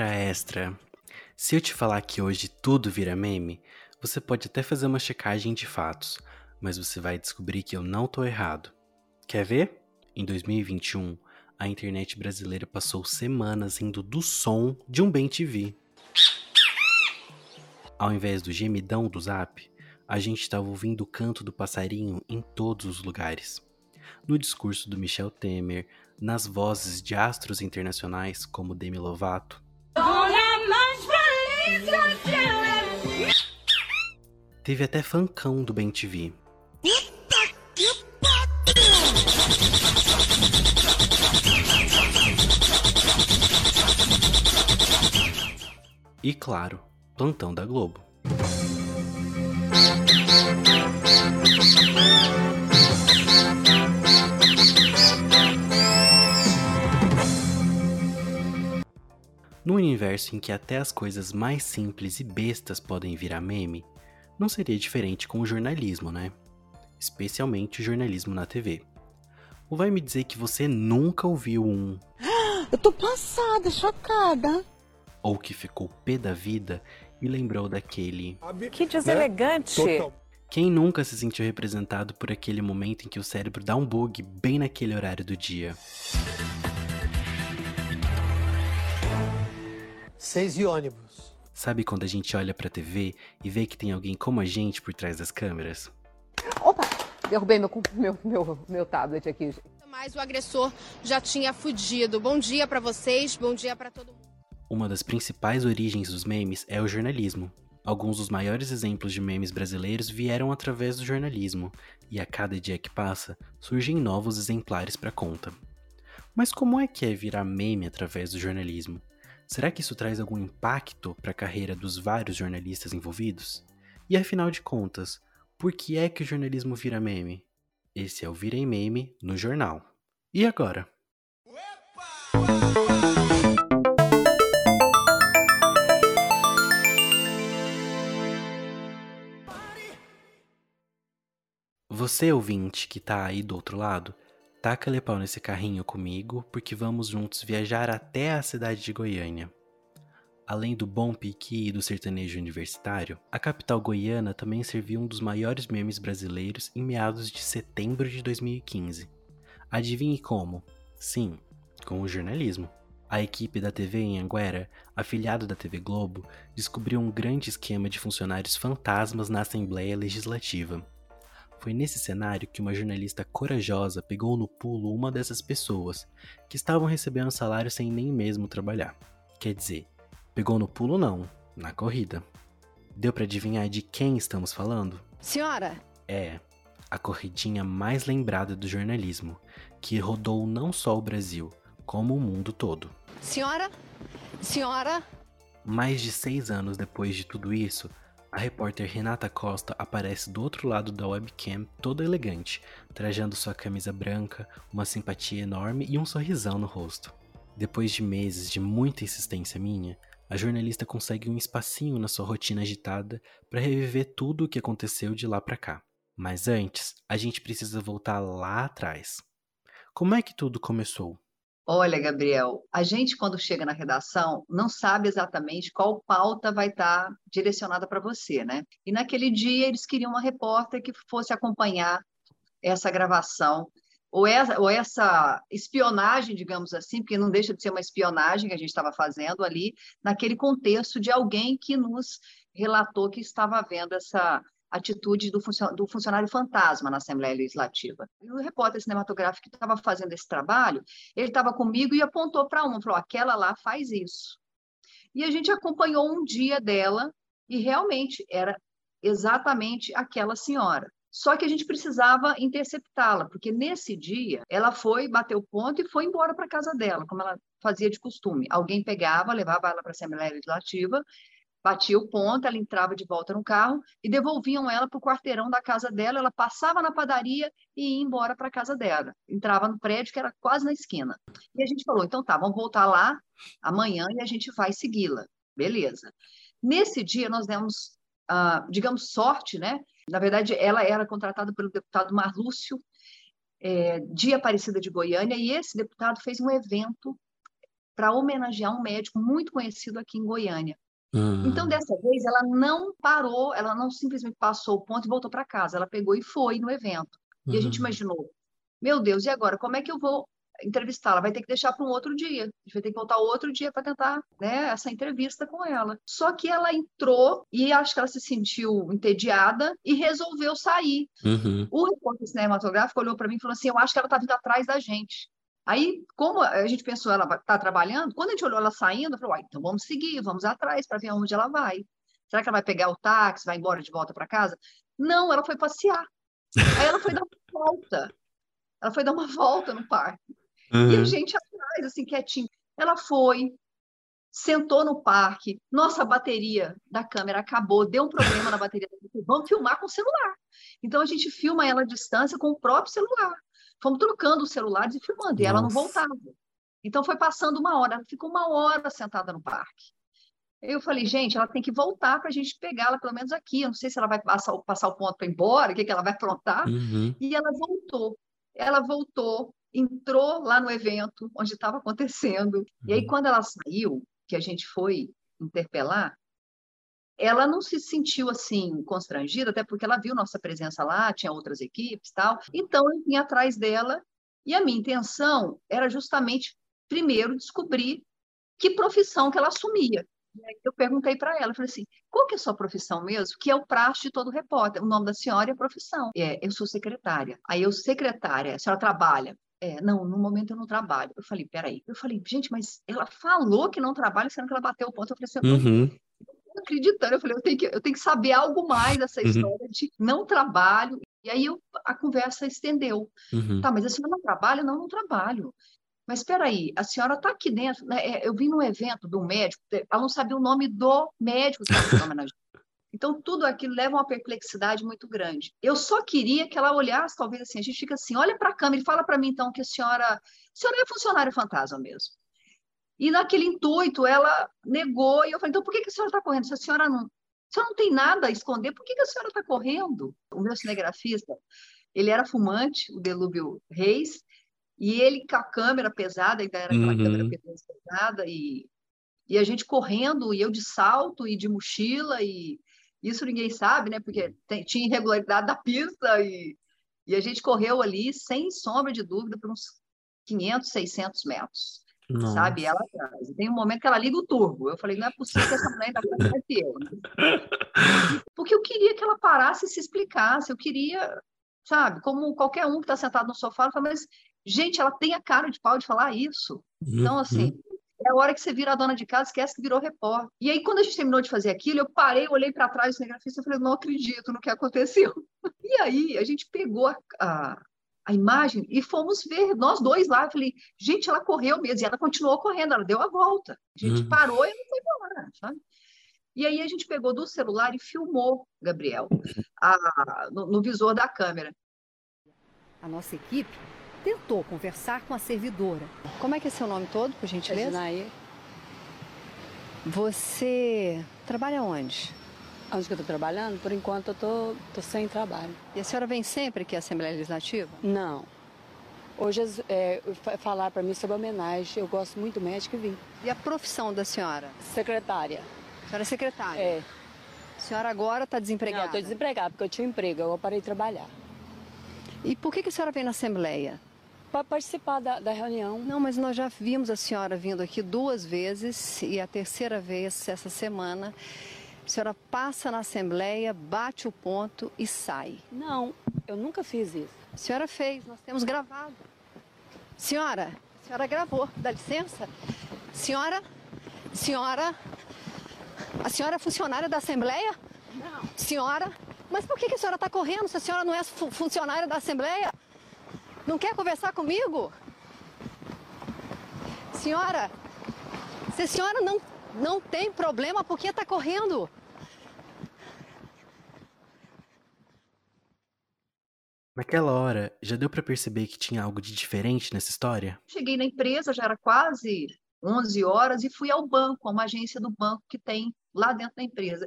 Extra, extra! Se eu te falar que hoje tudo vira meme, você pode até fazer uma checagem de fatos, mas você vai descobrir que eu não tô errado. Quer ver? Em 2021, a internet brasileira passou semanas indo do som de um bem TV. Ao invés do gemidão do zap, a gente estava ouvindo o canto do passarinho em todos os lugares. No discurso do Michel Temer, nas vozes de astros internacionais como Demi Lovato. Teve até fancão do Bem TV. E claro, plantão da Globo. No universo em que até as coisas mais simples e bestas podem virar meme, não seria diferente com o jornalismo, né? Especialmente o jornalismo na TV. Ou vai me dizer que você nunca ouviu um. Eu tô passada, chocada. Ou que ficou pé da vida e lembrou daquele. Que deselegante! Né? Quem nunca se sentiu representado por aquele momento em que o cérebro dá um bug bem naquele horário do dia? Seis e ônibus. Sabe quando a gente olha pra TV e vê que tem alguém como a gente por trás das câmeras? Opa! Derrubei meu, meu, meu, meu tablet aqui. Mas o agressor já tinha fugido. Bom dia para vocês, bom dia para todo mundo. Uma das principais origens dos memes é o jornalismo. Alguns dos maiores exemplos de memes brasileiros vieram através do jornalismo, e a cada dia que passa, surgem novos exemplares para conta. Mas como é que é virar meme através do jornalismo? Será que isso traz algum impacto para a carreira dos vários jornalistas envolvidos? E afinal de contas, por que é que o jornalismo vira meme? Esse é o Virei Meme no jornal. E agora? Você ouvinte que tá aí do outro lado, Taca-lhe pau nesse carrinho comigo, porque vamos juntos viajar até a cidade de Goiânia. Além do bom piqui e do sertanejo universitário, a capital goiana também serviu um dos maiores memes brasileiros em meados de setembro de 2015. Adivinhe como? Sim, com o jornalismo. A equipe da TV em Anguera, afiliado da TV Globo, descobriu um grande esquema de funcionários fantasmas na Assembleia Legislativa. Foi nesse cenário que uma jornalista corajosa pegou no pulo uma dessas pessoas, que estavam recebendo salário sem nem mesmo trabalhar. Quer dizer, pegou no pulo não, na corrida. Deu para adivinhar de quem estamos falando? Senhora! É, a corridinha mais lembrada do jornalismo, que rodou não só o Brasil, como o mundo todo. Senhora? Senhora? Mais de seis anos depois de tudo isso, a repórter Renata Costa aparece do outro lado da webcam toda elegante, trajando sua camisa branca, uma simpatia enorme e um sorrisão no rosto. Depois de meses de muita insistência minha, a jornalista consegue um espacinho na sua rotina agitada para reviver tudo o que aconteceu de lá para cá. Mas antes, a gente precisa voltar lá atrás. Como é que tudo começou? Olha, Gabriel, a gente, quando chega na redação, não sabe exatamente qual pauta vai estar direcionada para você, né? E naquele dia eles queriam uma repórter que fosse acompanhar essa gravação, ou essa, ou essa espionagem, digamos assim, porque não deixa de ser uma espionagem que a gente estava fazendo ali, naquele contexto de alguém que nos relatou que estava vendo essa atitude do, funcionário fantasma na Assembleia Legislativa. E o repórter cinematográfico que estava fazendo esse trabalho, ele estava comigo e apontou para uma, falou, aquela lá faz isso. E a gente acompanhou um dia dela e realmente era exatamente aquela senhora. Só que a gente precisava interceptá-la, porque nesse dia ela foi, bateu ponto e foi embora para casa dela, como ela fazia de costume. Alguém pegava, levava ela para a Assembleia Legislativa batia o ponto, ela entrava de volta no carro e devolviam ela para o quarteirão da casa dela. Ela passava na padaria e ia embora para a casa dela. Entrava no prédio que era quase na esquina. E a gente falou: então tá, vamos voltar lá amanhã e a gente vai segui-la. Beleza. Nesse dia, nós demos, ah, digamos, sorte, né? Na verdade, ela era contratada pelo deputado Marlúcio, é, de Aparecida de Goiânia, e esse deputado fez um evento para homenagear um médico muito conhecido aqui em Goiânia. Hum. Então, dessa vez, ela não parou, ela não simplesmente passou o ponto e voltou para casa, ela pegou e foi no evento. E a gente Uhum. imaginou, meu Deus, e agora? Como é que eu vou entrevistá-la? Vai ter que deixar para um outro dia. A gente vai ter que voltar outro dia para tentar né, essa entrevista com ela. Só que ela entrou e acho que ela se sentiu entediada e resolveu sair. Uhum. O repórter cinematográfico olhou para mim e falou assim: Eu acho que ela está vindo atrás da gente. Aí, como a gente pensou, ela está trabalhando, quando a gente olhou ela saindo, eu falei: Uai, então vamos seguir, vamos atrás para ver onde ela vai. Será que ela vai pegar o táxi, vai embora de volta para casa? Não, ela foi passear. Aí ela foi dar uma volta. Ela foi dar uma volta no parque. E a Uhum. gente atrás, assim, quietinho. Ela foi, sentou no parque. Nossa, a bateria da câmera acabou, deu um problema na bateria. Vamos filmar com o celular. Então a gente filma ela à distância com o próprio celular. Fomos trocando os celulares e filmando, e ela não Nossa. voltava. Então foi passando uma hora, ela ficou uma hora sentada no parque. Eu falei, gente, ela tem que voltar para a gente pegá-la, pelo menos aqui. Eu não sei se ela vai passar, o- passar o ponto para ir embora, o que, que ela vai aprontar. Uhum. E ela voltou. Ela voltou, entrou lá no evento onde estava acontecendo. E aí, Uhum. quando ela saiu, que a gente foi interpelar, ela não se sentiu assim constrangida, até porque ela viu nossa presença lá, tinha outras equipes, tal. Então eu vim atrás dela e a minha intenção era justamente primeiro descobrir que profissão que ela assumia. Eu perguntei para ela, falei assim, qual que é a sua profissão mesmo? Que é o praxe de todo repórter. O nome da senhora a profissão. É, eu sou secretária. Aí eu, secretária, a senhora trabalha? É, não, no momento eu não trabalho. Eu falei, peraí. Eu falei, gente, mas ela falou que não trabalha, sendo que ela bateu o ponto. Eu falei assim, Uhum. Acreditando. Eu falei, eu tenho que, eu tenho que saber algo mais dessa Uhum. história de não trabalho. E aí eu, a conversa estendeu. Uhum. Tá, mas a senhora não trabalha? Não, não trabalho. Mas espera aí, a senhora está aqui dentro, né? É, Eu vim num evento de um médico, ela não sabia o nome do médico que estava sendo homenageado. Então, tudo aquilo leva a uma perplexidade muito grande. Eu só queria que ela olhasse, talvez assim, a gente fica assim, olha para a câmera e fala para mim, então, que a senhora, a senhora é funcionária fantasma mesmo. E naquele intuito, ela negou, e eu falei, então por que, que a senhora está correndo? Se a senhora não, a senhora não tem nada a esconder, por que, que a senhora está correndo? O meu cinegrafista, ele era fumante, o Delúbio Reis, e ele com a câmera pesada, ainda era aquela Uhum. câmera pesada, e, e a gente correndo, e eu de salto e de mochila, e isso ninguém sabe, né? Porque tem- tinha irregularidade da pista, e, e a gente correu ali, sem sombra de dúvida, por uns 500, 600 metros, Nossa. sabe? Ela atrás. Tem um momento que ela liga o turbo. Eu falei, não é possível que essa mulher ainda mais que eu. Porque eu queria que ela parasse e se explicasse, eu queria, sabe, como qualquer um que está sentado no sofá, eu falo, mas, gente, ela tem a cara de pau de falar isso. Então, Uhum. assim, é a hora que você vira a dona de casa, esquece que virou repórter. E aí, quando a gente terminou de fazer aquilo, eu parei, olhei para trás do cinegrafista e falei, não acredito no que aconteceu. E aí, a gente pegou a, a, a imagem e fomos ver, nós dois lá. Eu falei, gente, ela correu mesmo. E ela continuou correndo, ela deu a volta. A gente Uhum. parou e ela foi embora, sabe? E aí, a gente pegou do celular e filmou, Gabriel, a- no, no visor da câmera. A nossa equipe tentou conversar com a servidora. Como é que é seu nome todo, por gentileza? Ednaí, Você trabalha onde? Onde que eu tô trabalhando? Por enquanto eu tô, tô sem trabalho. E a senhora vem sempre aqui à Assembleia Legislativa? Não. Hoje é, fa- falar para mim sobre homenagem, eu gosto muito do médico e vim. E a profissão da senhora? Secretária. A senhora é secretária. É. A senhora agora está Não, desempregada. eu tô desempregada porque eu tinha um emprego, eu parei de trabalhar. E por que, que a senhora vem na Assembleia? Para participar da, da reunião. Não, mas nós já vimos a senhora vindo aqui duas vezes e a terceira vez essa semana. A senhora passa na Assembleia, bate o ponto e sai. Não, eu nunca fiz isso. A senhora fez, nós temos gravado. Senhora, a senhora gravou, dá licença? Senhora, senhora, a senhora é funcionária da Assembleia? Não. Senhora, mas por que, que a senhora está correndo se a senhora não é fu- funcionária da Assembleia? Não quer conversar comigo? Senhora, se a senhora não, não tem problema, por que está correndo? Naquela hora, já deu pra perceber que tinha algo de diferente nessa história? Cheguei na empresa, já era quase 11 horas, e fui ao banco, a uma agência do banco que tem lá dentro da empresa.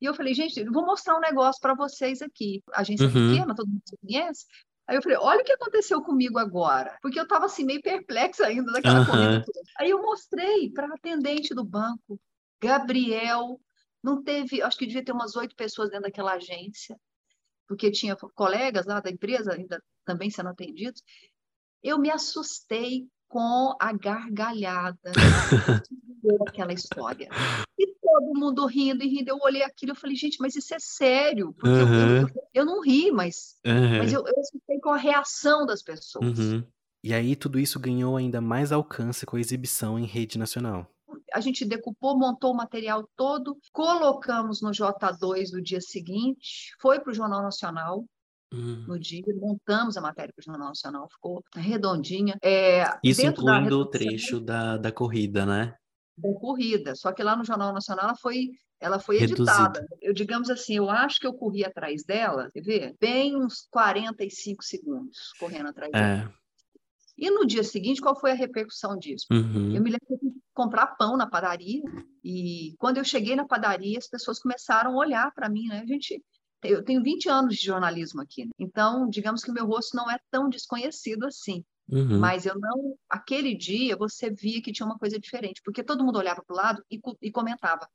E eu falei, gente, eu vou mostrar um negócio para vocês aqui. Agência Uhum. pequena, todo mundo se conhece. Aí eu falei, olha o que aconteceu comigo agora. Porque eu estava assim, meio perplexa ainda daquela Aham. corrida toda. Aí eu mostrei para a atendente do banco, Gabriel, não teve, acho que devia ter umas oito pessoas dentro daquela agência, porque tinha colegas lá da empresa ainda também sendo atendidos. Eu me assustei com a gargalhada daquela história. E todo mundo rindo e rindo. Eu olhei aquilo e falei, gente, mas isso é sério. Porque eu- eu, eu, eu não ri, mas, Aham. mas eu, eu assustei com a reação das pessoas. Uhum. E aí tudo isso ganhou ainda mais alcance com a exibição em rede nacional. A gente decupou, montou o material todo, colocamos no J2 no dia seguinte, foi para o Jornal Nacional Hum. no dia, montamos a matéria para o Jornal Nacional, ficou redondinha. É, Isso incluindo o trecho da, da corrida, né? da corrida, só que lá no Jornal Nacional ela foi, ela foi Reduzida. editada. Eu, digamos assim, eu acho que eu corri atrás dela, quer ver? Bem uns 45 segundos correndo atrás dela. E no dia seguinte, qual foi a repercussão disso? Uhum. Eu me lembro que eu fui comprar pão na padaria e quando eu cheguei na padaria, as pessoas começaram a olhar para mim, né? A gente, eu tenho 20 anos de jornalismo aqui, né? então, digamos que o meu rosto não é tão desconhecido assim. Uhum. Mas eu não. Aquele dia você via que tinha uma coisa diferente, porque todo mundo olhava para o lado e, e comentava.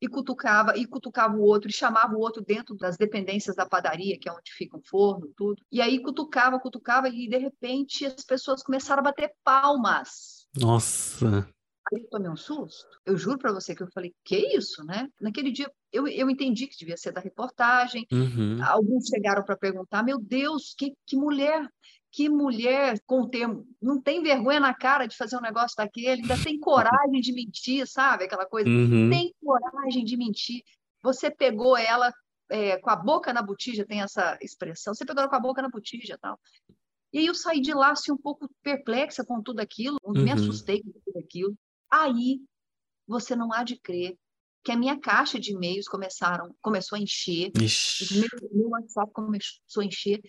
E cutucava, e cutucava o outro, e chamava o outro dentro das dependências da padaria, que é onde fica um forno, tudo. E aí cutucava, cutucava, e de repente as pessoas começaram a bater palmas. Nossa. Aí eu tomei um susto. Eu juro para você que eu falei, que isso, né? Naquele dia eu, eu entendi que devia ser da reportagem. Uhum. Alguns chegaram para perguntar: meu Deus, que, que mulher, que mulher com o termo, não tem vergonha na cara de fazer um negócio daquele, ainda tem coragem de mentir, sabe? Aquela coisa, Uhum. tem coragem de mentir. Você pegou ela é, com a boca na botija, tem essa expressão, você pegou ela com a boca na botija tal. E aí eu saí de lá assim, um pouco perplexa com tudo aquilo, me Uhum. assustei com tudo aquilo. Aí você não há de crer que a minha caixa de e-mails começaram, começou a encher, Ixi. meu, meu WhatsApp começou a encher.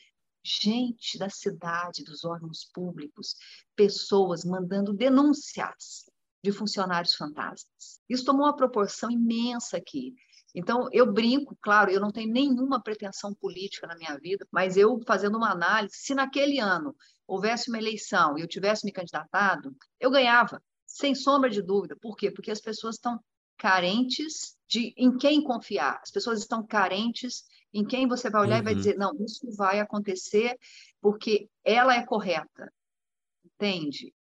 Gente da cidade, dos órgãos públicos, pessoas mandando denúncias de funcionários fantasmas. Isso tomou uma proporção imensa aqui. Então, eu brinco, claro, eu não tenho nenhuma pretensão política na minha vida, mas eu fazendo uma análise, se naquele ano houvesse uma eleição e eu tivesse me candidatado, eu ganhava, sem sombra de dúvida. Por quê? Porque as pessoas estão carentes de em quem confiar. As pessoas estão carentes em quem você vai olhar e vai Uhum. dizer, não, isso vai acontecer porque ela é correta. Entende?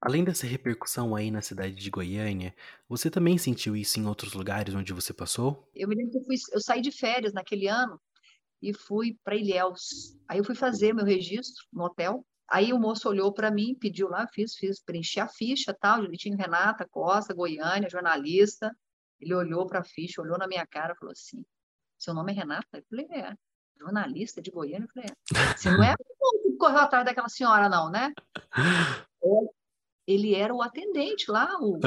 Além dessa repercussão aí na cidade de Goiânia, você também sentiu isso em outros lugares onde você passou? Eu me lembro que eu, fui, eu saí de férias naquele ano e fui para Ilhéus. Aí eu fui fazer meu registro no hotel. Aí o moço olhou para mim, pediu lá, fiz, fiz, preenchi a ficha, tal, direitinho, Renata Costa, Goiânia, jornalista. Ele olhou para a ficha, olhou na minha cara, falou assim: "Seu nome é Renata?" Eu falei: "É". Jornalista de Goiânia, eu falei: "É". Você não é o que correu atrás daquela senhora não, né? Ele era o atendente lá, o,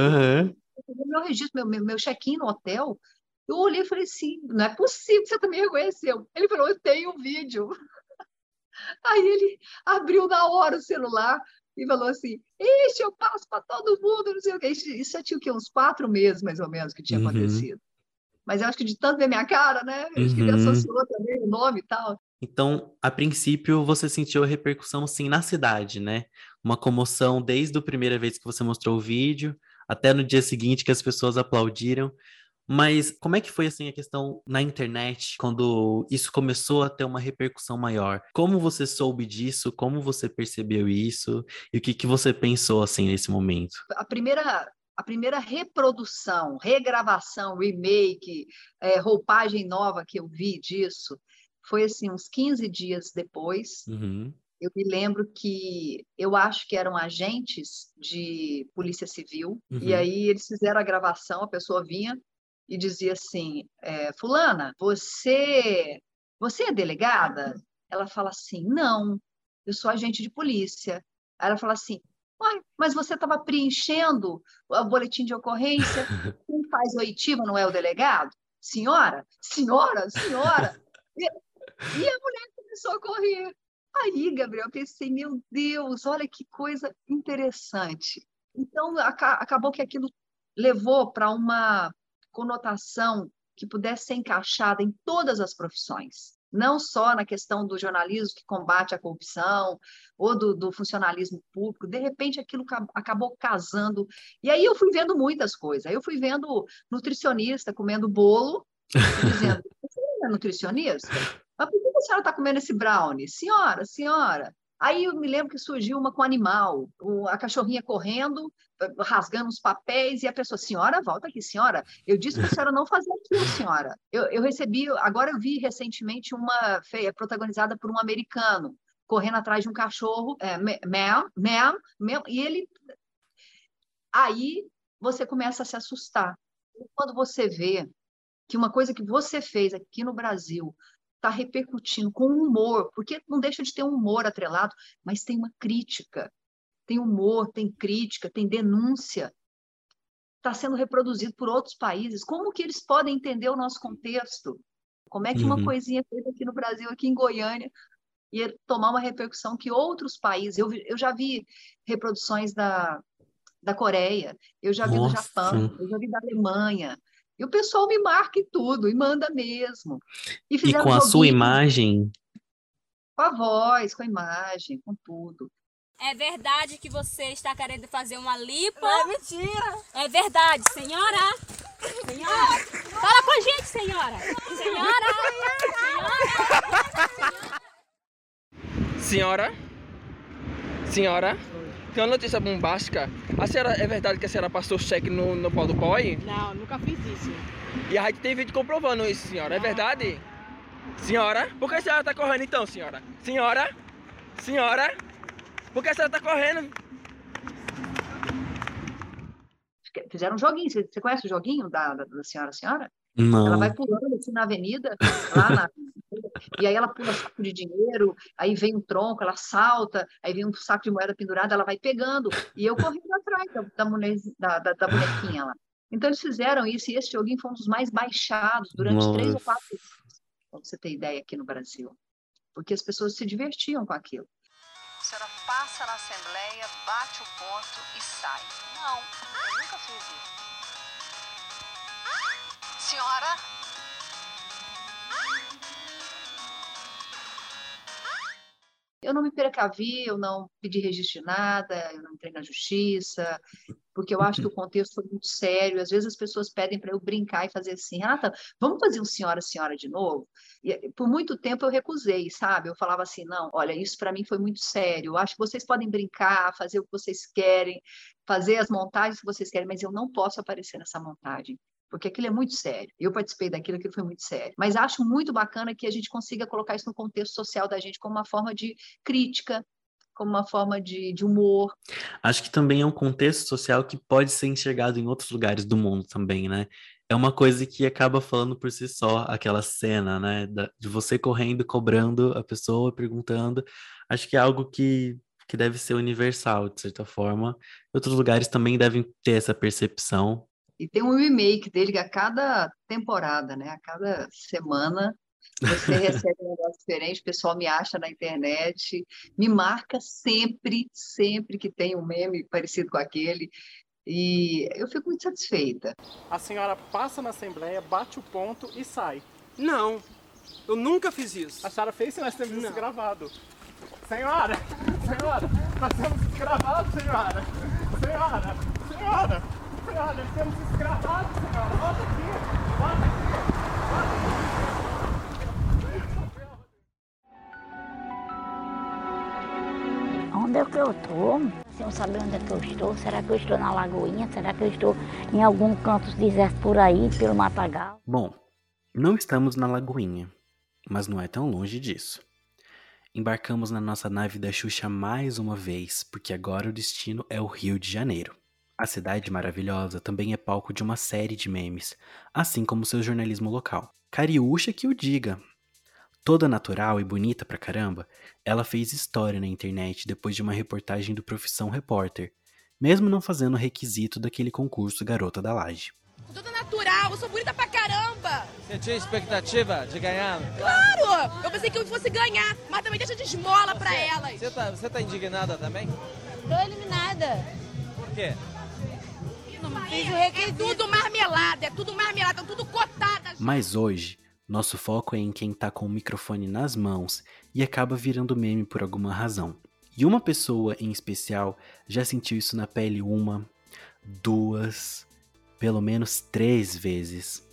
o meu registro, meu, meu, meu check-in no hotel. Eu olhei e falei assim, não é possível que você também reconheceu. Ele falou, eu tenho um vídeo. Aí ele abriu na hora o celular e falou assim, ixi, eu passo para todo mundo, não sei o quê. Isso isso já tinha o quê? uns quatro meses, mais ou menos, que tinha Uhum. acontecido. Mas eu acho que de tanto ver minha cara, né? Acho que ele Uhum. associou também o nome e tal. Então, a princípio, você sentiu a repercussão sim na cidade, né? Uma comoção desde a primeira vez que você mostrou o vídeo, até no dia seguinte que as pessoas aplaudiram. Mas como é que foi assim a questão na internet, quando isso começou a ter uma repercussão maior? Como você soube disso? Como você percebeu isso? E o que que você pensou assim nesse momento? a primeira, a primeira reprodução, regravação, remake, é, roupagem nova que eu vi disso foi assim, uns 15 dias depois. Uhum. Eu me lembro que eu acho que eram agentes de polícia civil, Uhum. e aí eles fizeram a gravação, a pessoa vinha e dizia assim: é, Fulana, você, você é delegada? Ela fala assim: Não, eu sou agente de polícia. Aí ela fala assim: Uai, mas você estava preenchendo o boletim de ocorrência? Quem faz oitiva não é o delegado? Senhora, senhora, senhora. E, e a mulher começou a correr. Aí, Gabriel, eu pensei, meu Deus, olha que coisa interessante. Então, aca- acabou que aquilo levou para uma conotação que pudesse ser encaixada em todas as profissões. Não só na questão do jornalismo que combate a corrupção ou do, do funcionalismo público, de repente aquilo acabou casando. E aí eu fui vendo muitas coisas. Eu fui vendo nutricionista comendo bolo, dizendo: Você não é nutricionista? Mas por que a senhora está comendo esse brownie? Senhora, senhora. Aí eu me lembro que surgiu uma com animal, a cachorrinha correndo, rasgando os papéis, e a pessoa, senhora, volta aqui, senhora. Eu disse para a senhora não fazer aquilo, senhora. Eu, eu recebi, agora eu vi recentemente uma feia protagonizada por um americano, correndo atrás de um cachorro, é, ma'am, ma'am, ma'am, e ele. Aí você começa a se assustar. Quando você vê que uma coisa que você fez aqui no Brasil está repercutindo com humor, porque não deixa de ter um humor atrelado, mas tem uma crítica, tem humor, tem crítica, tem denúncia. Está sendo reproduzido por outros países. Como que eles podem entender o nosso contexto? Como é que uma uhum. coisinha feita aqui no Brasil, aqui em Goiânia, ia tomar uma repercussão que outros países. Eu, eu já vi reproduções da, da Coreia, eu já vi Nossa. do Japão, eu já vi da Alemanha, e o pessoal me marca e tudo, e manda mesmo. E, e com a sua imagem? Com a voz, com a imagem, com tudo. É verdade que você está querendo fazer uma lipo? É mentira. É verdade, senhora. Senhora. Fala com a gente, senhora. Senhora. Senhora. Senhora. Senhora. Tem uma notícia bombástica. A senhora, é verdade que a senhora passou cheque no, no pau do boy? Não, nunca fiz isso. E a gente tem vídeo comprovando isso, senhora. É verdade? Senhora? Por que a senhora tá correndo então, senhora? Senhora? Senhora? Por que a senhora tá correndo? Fizeram um joguinho. Você, você conhece o joguinho da, da, da senhora senhora? Não. Ela vai pulando assim na avenida, lá na, e aí ela pula saco de dinheiro, aí vem um tronco, ela salta, aí vem um saco de moeda pendurado, ela vai pegando, e eu correndo atrás da, da, da, da bonequinha lá. Então eles fizeram isso, e esse joguinho foi um dos mais baixados durante Nossa. três ou quatro anos, pra você ter ideia aqui no Brasil. Porque as pessoas se divertiam com aquilo. A senhora passa na Assembleia, bate o ponto e sai. Não, eu nunca fiz isso. Senhora? Eu não me precavi, eu não pedi registro de nada, eu não entrei na justiça, porque eu acho que o contexto foi muito sério. Às vezes as pessoas pedem para eu brincar e fazer assim, Renata, vamos fazer um senhora, senhora de novo? E por muito tempo eu recusei, sabe? Eu falava assim, não, olha, isso para mim foi muito sério. Eu acho que vocês podem brincar, fazer o que vocês querem, fazer as montagens que vocês querem, mas eu não posso aparecer nessa montagem porque aquilo é muito sério. Eu participei daquilo, aquilo foi muito sério. Mas acho muito bacana que a gente consiga colocar isso no contexto social da gente como uma forma de crítica, como uma forma de, de humor. Acho que também é um contexto social que pode ser enxergado em outros lugares do mundo também, né? É uma coisa que acaba falando por si só, aquela cena, né? de você correndo, cobrando a pessoa, perguntando. Acho que é algo que, que deve ser universal, de certa forma. Outros lugares também devem ter essa percepção, e tem um remake dele a cada temporada, né? A cada semana você recebe um negócio diferente, o pessoal me acha na internet, me marca sempre, sempre que tem um meme parecido com aquele. E eu fico muito satisfeita. A senhora passa na Assembleia, bate o ponto e sai. Não, eu nunca fiz isso. A senhora fez e nós temos isso gravado. Senhora, senhora, nós temos isso gravado, senhora. Senhora, senhora nós temos escravado, senhora. Volta aqui, volta aqui, volta aqui. Onde é que eu estou? Se eu saber onde é que eu estou, será que eu estou na Lagoinha? Será que eu estou em algum canto deserto por aí, pelo Matagal? Bom, não estamos na Lagoinha, mas não é tão longe disso. Embarcamos na nossa nave da Xuxa mais uma vez, porque agora o destino é o Rio de Janeiro. A Cidade Maravilhosa também é palco de uma série de memes, assim como seu jornalismo local. Cariúcha que o diga! Toda natural e bonita pra caramba, ela fez história na internet depois de uma reportagem do Profissão Repórter, mesmo não fazendo requisito daquele concurso Garota da Laje. Toda natural, eu sou bonita pra caramba! Você tinha expectativa de ganhar? Claro! Eu pensei que eu fosse ganhar, mas também deixa de esmola você, pra elas. Você tá, você tá indignada também? Tô eliminada. Por quê? É tudo marmelada, é tudo marmelada, é tudo cotada. Mas hoje, Nosso foco é em quem tá com o microfone nas mãos e acaba virando meme por alguma razão. E uma pessoa em especial já sentiu isso na pele uma, duas, pelo menos três vezes.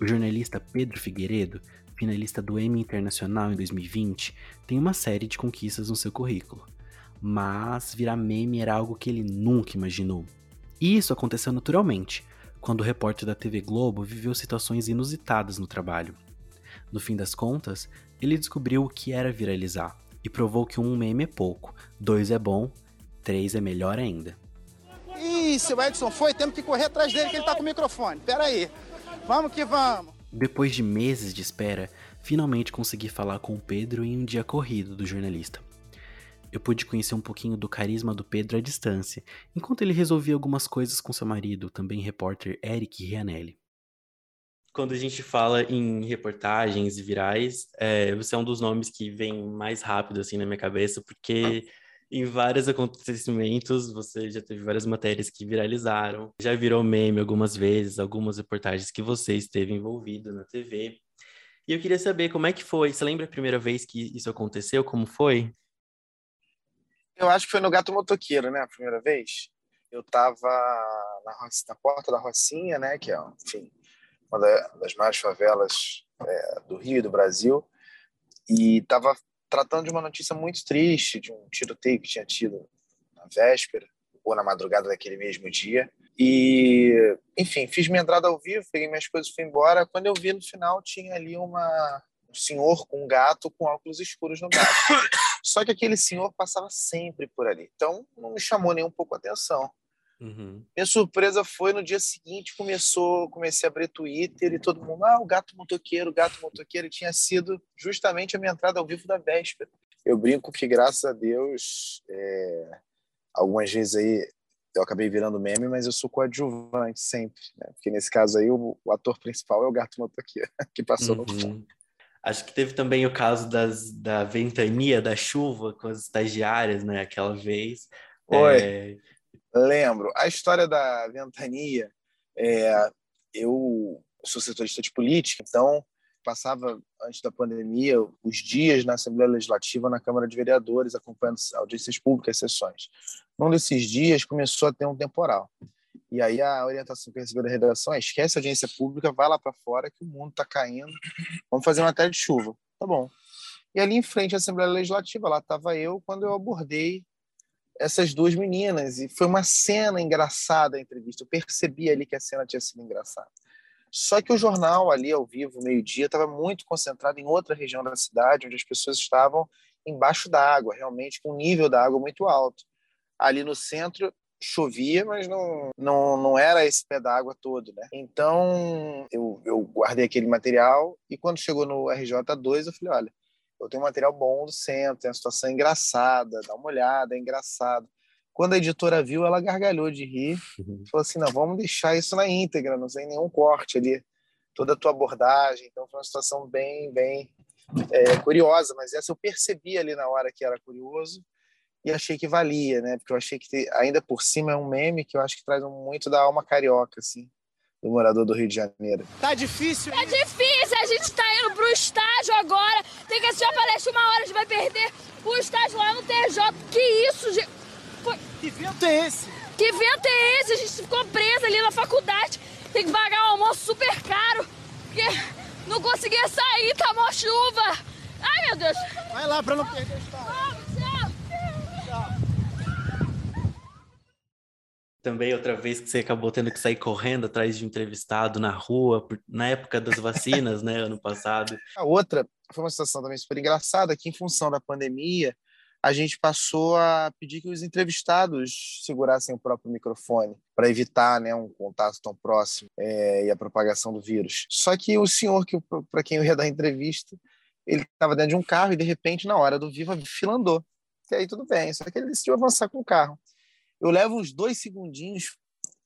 O jornalista Pedro Figueiredo, finalista do Emmy Internacional em 2020, tem uma série de conquistas no seu currículo. Mas virar meme era algo que ele nunca imaginou. E isso aconteceu naturalmente, quando o repórter da TV Globo viveu situações inusitadas no trabalho. No fim das contas, ele descobriu o que era viralizar e provou que um meme é pouco, dois é bom, três é melhor ainda. Ih, se o Edson foi, temos que correr atrás dele que ele tá com o microfone. Pera aí. Vamos que vamos. Depois de meses de espera, finalmente consegui falar com o Pedro em um dia corrido do jornalista. Eu pude conhecer um pouquinho do carisma do Pedro à distância, enquanto ele resolvia algumas coisas com seu marido, também repórter Eric Rianelli. Quando a gente fala em reportagens virais, é, você é um dos nomes que vem mais rápido assim na minha cabeça, porque em vários acontecimentos, você já teve várias matérias que viralizaram, já virou meme algumas vezes, algumas reportagens que você esteve envolvido na TV. E eu queria saber como é que foi. Você lembra a primeira vez que isso aconteceu? Como foi? Eu acho que foi no Gato Motoqueiro, né? A primeira vez. Eu estava na, na, porta da Rocinha, né? Que é, enfim, uma das maiores favelas é, do Rio e do Brasil. E estava tratando de uma notícia muito triste, de um tiroteio que tinha tido na véspera ou na madrugada daquele mesmo dia. E, enfim, fiz minha entrada ao vivo, peguei minhas coisas e fui embora. Quando eu vi no final, tinha ali uma, um senhor com um gato com óculos escuros no gato. Só que aquele senhor passava sempre por ali. Então, não me chamou nem um pouco a atenção. Uhum. Minha surpresa foi no dia seguinte, começou, comecei a abrir Twitter e todo mundo, ah, o gato motoqueiro, o gato motoqueiro, e tinha sido justamente a minha entrada ao vivo da véspera. Eu brinco que, graças a Deus, é, algumas vezes aí eu acabei virando meme, mas eu sou coadjuvante sempre, né? Porque nesse caso aí o, o, ator principal é o gato motoqueiro, que passou uhum. no fundo. Acho que teve também o caso das, da ventania, da chuva com as estagiárias, né? Aquela vez. Oi. É Lembro. A história da ventania, é, eu sou setorista de política, então passava, antes da pandemia, os dias na Assembleia Legislativa, na Câmara de Vereadores, acompanhando audiências públicas, sessões. Num desses dias, começou a ter um temporal. E aí a orientação que eu recebi da redação é esquece a audiência pública, vai lá para fora que o mundo está caindo, vamos fazer uma matéria de chuva. Tá bom. E ali em frente à Assembleia Legislativa, lá estava eu, quando eu abordei essas duas meninas. E foi uma cena engraçada a entrevista. Eu percebi ali que a cena tinha sido engraçada. Só que o jornal ali ao vivo, meio-dia, estava muito concentrado em outra região da cidade, onde as pessoas estavam embaixo da água, realmente com um nível da água muito alto. Ali no centro chovia, mas não, não, não era esse pé d'água todo, né? Então eu, eu guardei aquele material e quando chegou no RJ2 eu falei, olha, eu tenho um material bom do centro, tem uma situação engraçada, dá uma olhada, é engraçado. Quando a editora viu, ela gargalhou de rir, uhum. falou assim, não, vamos deixar isso na íntegra, não tem nenhum corte ali, toda a tua abordagem. Então foi uma situação bem, bem é, curiosa, mas essa eu percebi ali na hora que era curioso e achei que valia, né? Porque eu achei que ainda por cima é um meme que eu acho que traz muito da alma carioca, assim do morador do Rio de Janeiro. Tá difícil? Tá difícil, a gente tá indo pro estágio agora. Tem que assistir a palestra uma hora, a gente vai perder o estágio lá no TJ. Que isso, gente? Foi... Que vento é esse? Que vento é esse? A gente ficou presa ali na faculdade. Tem que pagar um almoço super caro. Porque não conseguia sair, tá mó chuva. Ai, meu Deus. Vai lá pra não perder o estágio. Também outra vez que você acabou tendo que sair correndo atrás de um entrevistado na rua, na época das vacinas, né, ano passado. A outra foi uma situação também super engraçada, que em função da pandemia, a gente passou a pedir que os entrevistados segurassem o próprio microfone para evitar né, um contato tão próximo é, e a propagação do vírus. Só que o senhor, que para quem eu ia dar entrevista, ele estava dentro de um carro e, de repente, na hora do vivo, a fila andou. E aí tudo bem, só que ele decidiu avançar com o carro eu levo uns dois segundinhos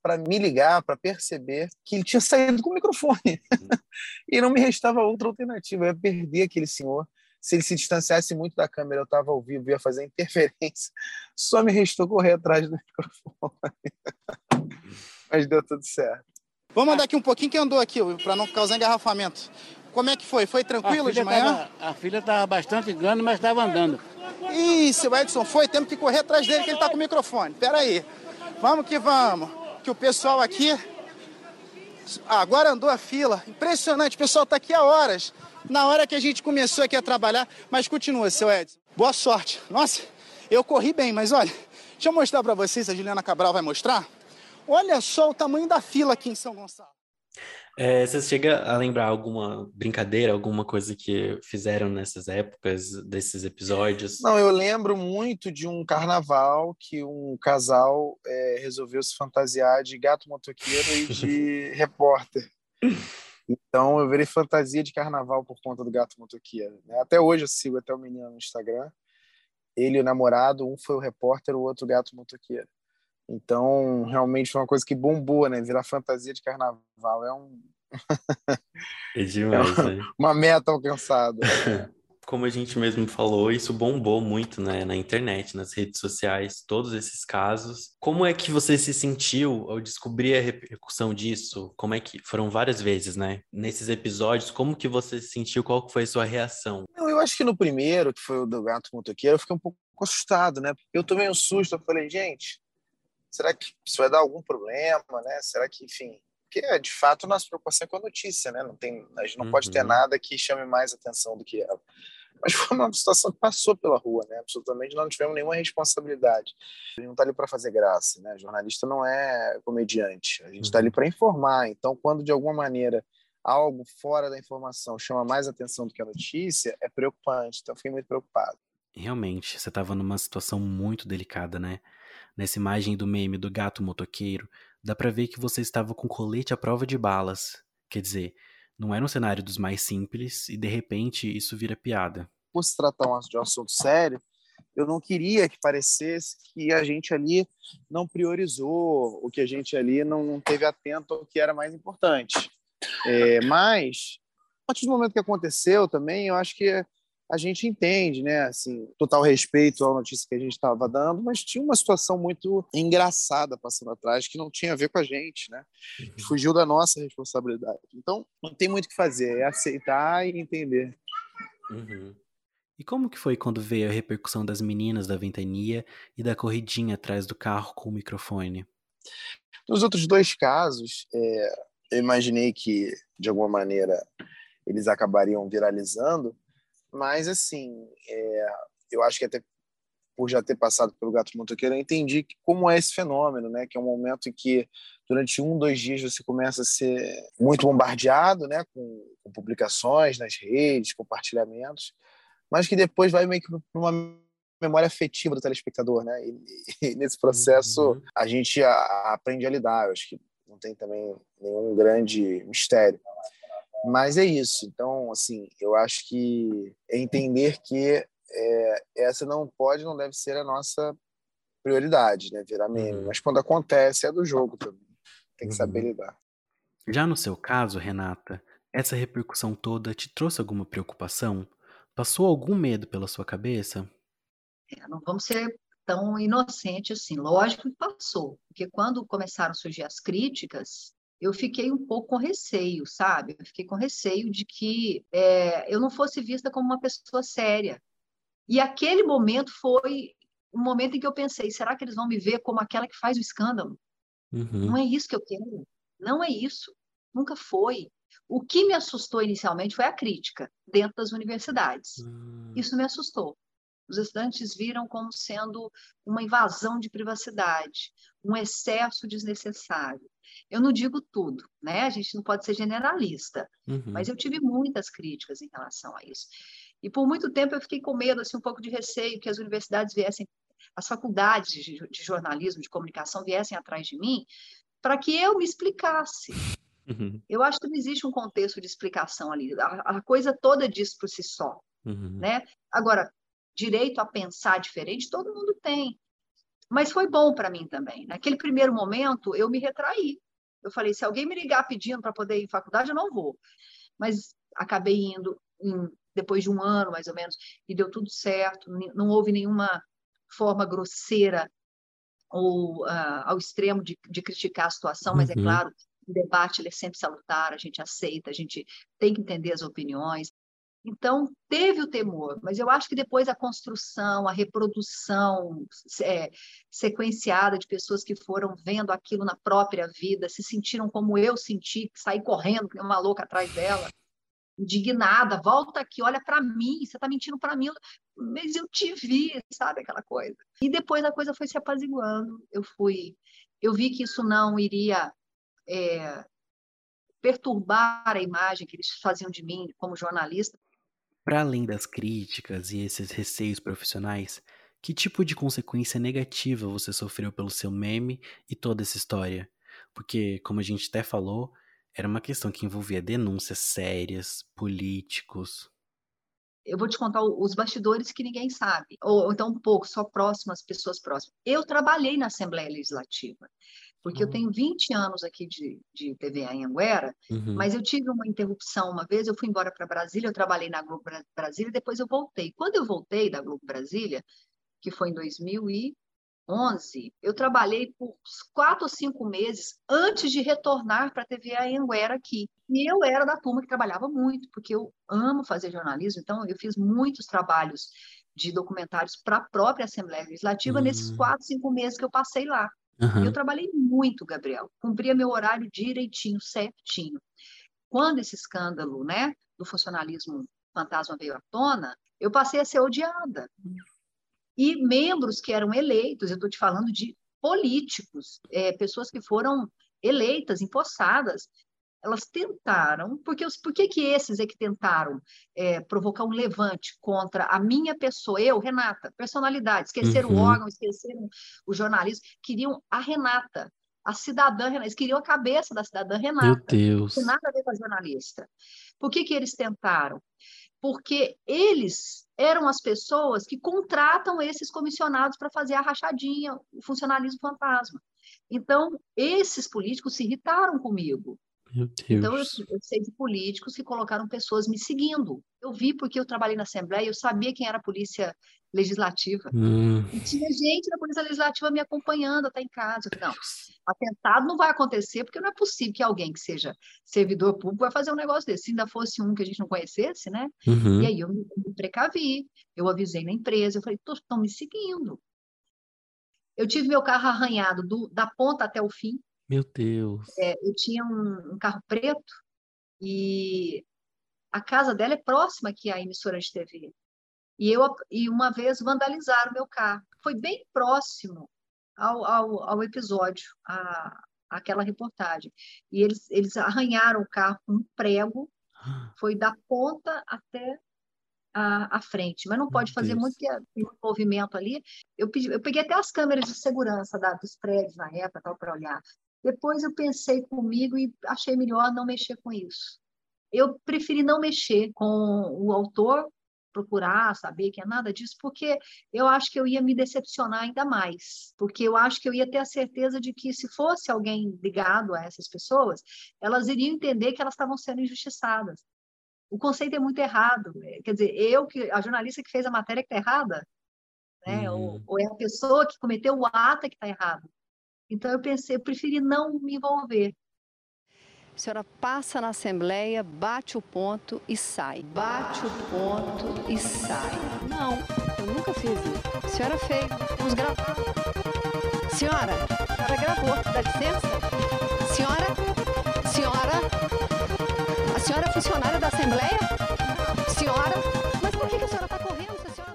para me ligar, para perceber que ele tinha saído com o microfone. e não me restava outra alternativa. Eu ia perder aquele senhor. Se ele se distanciasse muito da câmera, eu estava ao vivo, ia fazer interferência. Só me restou correr atrás do microfone. Mas deu tudo certo. Vamos andar aqui um pouquinho que andou aqui, para não causar engarrafamento. Como é que foi? Foi tranquilo de manhã? Tava, a filha estava bastante grande, mas estava andando. Ih, seu Edson foi, temos que correr atrás dele que ele está com o microfone. Pera aí. Vamos que vamos. Que o pessoal aqui. Ah, agora andou a fila. Impressionante, o pessoal está aqui há horas. Na hora que a gente começou aqui a trabalhar. Mas continua, seu Edson. Boa sorte. Nossa, eu corri bem, mas olha, deixa eu mostrar para vocês, a Juliana Cabral vai mostrar. Olha só o tamanho da fila aqui em São Gonçalo. É, você chega a lembrar alguma brincadeira, alguma coisa que fizeram nessas épocas, desses episódios? Não, eu lembro muito de um carnaval que um casal é, resolveu se fantasiar de gato motoqueiro e de repórter. Então eu virei fantasia de carnaval por conta do gato motoqueiro. Né? Até hoje eu sigo até o menino no Instagram. Ele e o namorado, um foi o repórter, o outro o gato motoqueiro. Então, realmente foi uma coisa que bombou, né? Virar fantasia de carnaval é um. é demais, é uma, né? uma meta alcançada. Como a gente mesmo falou, isso bombou muito né, na internet, nas redes sociais, todos esses casos. Como é que você se sentiu ao descobrir a repercussão disso? Como é que foram várias vezes, né? Nesses episódios, como que você se sentiu? Qual foi a sua reação? Eu acho que no primeiro, que foi o do gato motoqueiro, eu fiquei um pouco assustado, né? Eu tomei um susto, eu falei, gente, será que isso vai dar algum problema, né? Será que, enfim, porque de fato nossa preocupação é com a notícia, né? Não tem, a gente não uhum. pode ter nada que chame mais atenção do que ela. Mas foi uma situação que passou pela rua, né? Absolutamente não tivemos nenhuma responsabilidade. A gente não está ali para fazer graça, né? Jornalista não é comediante. A gente está ali para informar. Então, quando de alguma maneira algo fora da informação chama mais atenção do que a notícia, é preocupante. Então, eu fiquei muito preocupado. Realmente, você estava numa situação muito delicada, né? Nessa imagem do meme do gato motoqueiro, dá para ver que você estava com colete à prova de balas. Quer dizer, não era um cenário dos mais simples e de repente isso vira piada. Por se tratar de um assunto sério, eu não queria que parecesse que a gente ali não priorizou, o que a gente ali não, teve atento ao que era mais importante. É, mas, a partir do momento que aconteceu também, eu acho que a gente entende, né? Assim, total respeito à notícia que a gente estava dando, mas tinha uma situação muito engraçada passando atrás que não tinha a ver com a gente, né? Uhum. Fugiu da nossa responsabilidade. Então, não tem muito o que fazer, é aceitar e entender. Uhum. E como que foi quando veio a repercussão das meninas da ventania e da corridinha atrás do carro com o microfone? Nos outros dois casos, é, eu imaginei que, de alguma maneira, eles acabariam viralizando, mas, assim, é, eu acho que até por já ter passado pelo Gato Motoqueiro, eu entendi como é esse fenômeno, né? Que é um momento em que, durante um, dois dias, você começa a ser muito bombardeado, né? Com, com publicações nas redes, compartilhamentos, mas que depois vai meio que para uma memória afetiva do telespectador, né? E, e nesse processo uhum. a gente a, a aprende a lidar. Eu acho que não tem também nenhum grande mistério. Mas é isso. Então, assim, eu acho que é entender que é, essa não pode, não deve ser a nossa prioridade, né? Virar meme. Uhum. Mas quando acontece, é do jogo também. Tem que saber uhum. lidar. Já no seu caso, Renata, essa repercussão toda te trouxe alguma preocupação? Passou algum medo pela sua cabeça? É, não vamos ser tão inocentes assim. Lógico que passou, porque quando começaram a surgir as críticas, eu fiquei um pouco com receio, sabe? Eu fiquei com receio de que é, eu não fosse vista como uma pessoa séria. E aquele momento foi um momento em que eu pensei: será que eles vão me ver como aquela que faz o escândalo? Uhum. Não é isso que eu quero. Não é isso. Nunca foi. O que me assustou inicialmente foi a crítica dentro das universidades. Uhum. Isso me assustou. Os estudantes viram como sendo uma invasão de privacidade, um excesso desnecessário. Eu não digo tudo, né? A gente não pode ser generalista, uhum. mas eu tive muitas críticas em relação a isso. E por muito tempo eu fiquei com medo, assim, um pouco de receio que as universidades viessem, as faculdades de, de jornalismo, de comunicação viessem atrás de mim, para que eu me explicasse. Uhum. Eu acho que não existe um contexto de explicação ali. A, a coisa toda diz por si só, uhum. né? Agora, direito a pensar diferente, todo mundo tem. Mas foi bom para mim também. Naquele primeiro momento, eu me retraí. Eu falei, se alguém me ligar pedindo para poder ir em faculdade, eu não vou. Mas acabei indo em, depois de um ano, mais ou menos, e deu tudo certo. Não houve nenhuma forma grosseira ou uh, ao extremo de, de, criticar a situação, mas é uhum. é claro, O debate é sempre salutar, a gente aceita, a gente tem que entender as opiniões. Então, teve o temor, mas eu acho que depois a construção, a reprodução é, sequenciada de pessoas que foram vendo aquilo na própria vida, se sentiram como eu senti, saí correndo, uma louca atrás dela, indignada, volta aqui, olha para mim, você está mentindo para mim, mas eu te vi, sabe aquela coisa. E depois a coisa foi se apaziguando, eu fui, eu vi que isso não iria é, perturbar a imagem que eles faziam de mim como jornalista. Para além das críticas e esses receios profissionais, que tipo de consequência negativa você sofreu pelo seu meme e toda essa história? Porque, como a gente até falou, era uma questão que envolvia denúncias sérias, políticos. Eu vou te contar os bastidores que ninguém sabe, ou, então um pouco, só próximas, pessoas próximas. Eu trabalhei na Assembleia Legislativa, porque uhum. eu tenho 20 anos aqui de, de TVA em Anguera, uhum. mas eu tive uma interrupção uma vez, eu fui embora para Brasília, eu trabalhei na Globo Brasília, depois eu voltei. Quando eu voltei da Globo Brasília, que foi em 2000 e 11, eu trabalhei por quatro ou cinco meses antes de retornar para a TV Anguera aqui. E eu era da turma que trabalhava muito, porque eu amo fazer jornalismo, então eu fiz muitos trabalhos de documentários para a própria Assembleia Legislativa uhum. nesses quatro, cinco meses que eu passei lá. Uhum. Eu trabalhei muito, Gabriel, cumpria meu horário direitinho, certinho. Quando esse escândalo né, do funcionalismo fantasma veio à tona, eu passei a ser odiada e membros que eram eleitos, eu estou te falando de políticos, é, pessoas que foram eleitas, empossadas, elas tentaram, porque os, por que, que esses é que tentaram é, provocar um levante contra a minha pessoa, eu, Renata, personalidade, esqueceram uhum. o órgão, esqueceram o jornalismo, queriam a Renata, a cidadã Renata, eles queriam a cabeça da cidadã Renata. Meu Deus. Não tem nada a ver com a jornalista. Por que, que eles tentaram? Porque eles eram as pessoas que contratam esses comissionados para fazer a rachadinha, o funcionalismo fantasma. Então, esses políticos se irritaram comigo. Então, eu, eu, sei de políticos que colocaram pessoas me seguindo. Eu vi porque eu trabalhei na Assembleia, eu sabia quem era a Polícia Legislativa. Hum. E tinha gente da Polícia Legislativa me acompanhando até em casa. não, atentado não vai acontecer, porque não é possível que alguém que seja servidor público vai fazer um negócio desse. Se ainda fosse um que a gente não conhecesse, né? Uhum. E aí eu me, me precavi, eu avisei na empresa, eu falei, estão me seguindo. Eu tive meu carro arranhado do, da ponta até o fim. Meu Deus. É, eu tinha um, um, carro preto e a casa dela é próxima aqui à emissora de TV. E, eu, e uma vez vandalizaram meu carro. Foi bem próximo ao, ao, ao episódio, a, aquela reportagem. E eles, eles arranharam o carro com um prego, foi da ponta até a, a frente. Mas não pode fazer muito, porque tem um movimento ali. Eu, pedi, eu peguei até as câmeras de segurança da, dos prédios na época para olhar. Depois eu pensei comigo e achei melhor não mexer com isso. Eu preferi não mexer com o autor, procurar saber que é nada disso, porque eu acho que eu ia me decepcionar ainda mais, porque eu acho que eu ia ter a certeza de que se fosse alguém ligado a essas pessoas, elas iriam entender que elas estavam sendo injustiçadas. O conceito é muito errado. Quer dizer, eu que a jornalista que fez a matéria que está errada, né? Ou, uhum. ou, é a pessoa que cometeu o ato que está errado. Então eu pensei, eu preferi não me envolver. A senhora passa na Assembleia, bate o ponto e sai. Bate o ponto e sai. Não, eu nunca fiz isso. A senhora fez, vamos gravar. Senhora, a senhora gravou, dá licença? Senhora, senhora, a senhora é funcionária da Assembleia? Senhora, mas por que a senhora está correndo se a senhora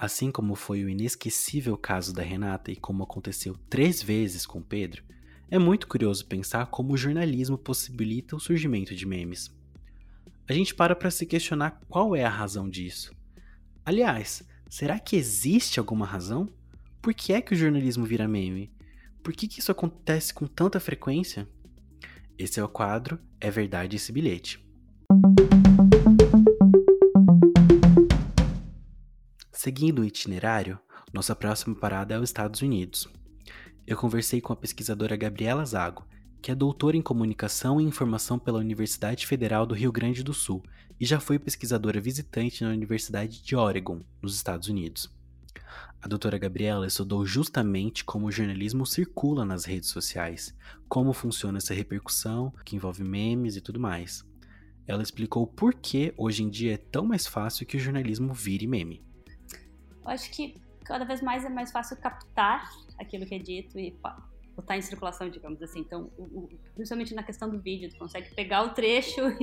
Assim como foi o inesquecível caso da Renata e como aconteceu três vezes com Pedro, é muito curioso pensar como o jornalismo possibilita o surgimento de memes. A gente para para se questionar qual é a razão disso. Aliás, será que existe alguma razão? Por que é que o jornalismo vira meme? Por que, que isso acontece com tanta frequência? Esse é o quadro É Verdade Esse Bilhete. Seguindo o itinerário, nossa próxima parada é os Estados Unidos eu conversei com a pesquisadora Gabriela Zago, que é doutora em Comunicação e Informação pela Universidade Federal do Rio Grande do Sul e já foi pesquisadora visitante na Universidade de Oregon, nos Estados Unidos. A doutora Gabriela estudou justamente como o jornalismo circula nas redes sociais, como funciona essa repercussão, que envolve memes e tudo mais. Ela explicou por que hoje em dia é tão mais fácil que o jornalismo vire meme. Eu acho que cada vez mais é mais fácil captar aquilo que é dito e botar em circulação, digamos assim. Então, o, o, principalmente na questão do vídeo, tu consegue pegar o trecho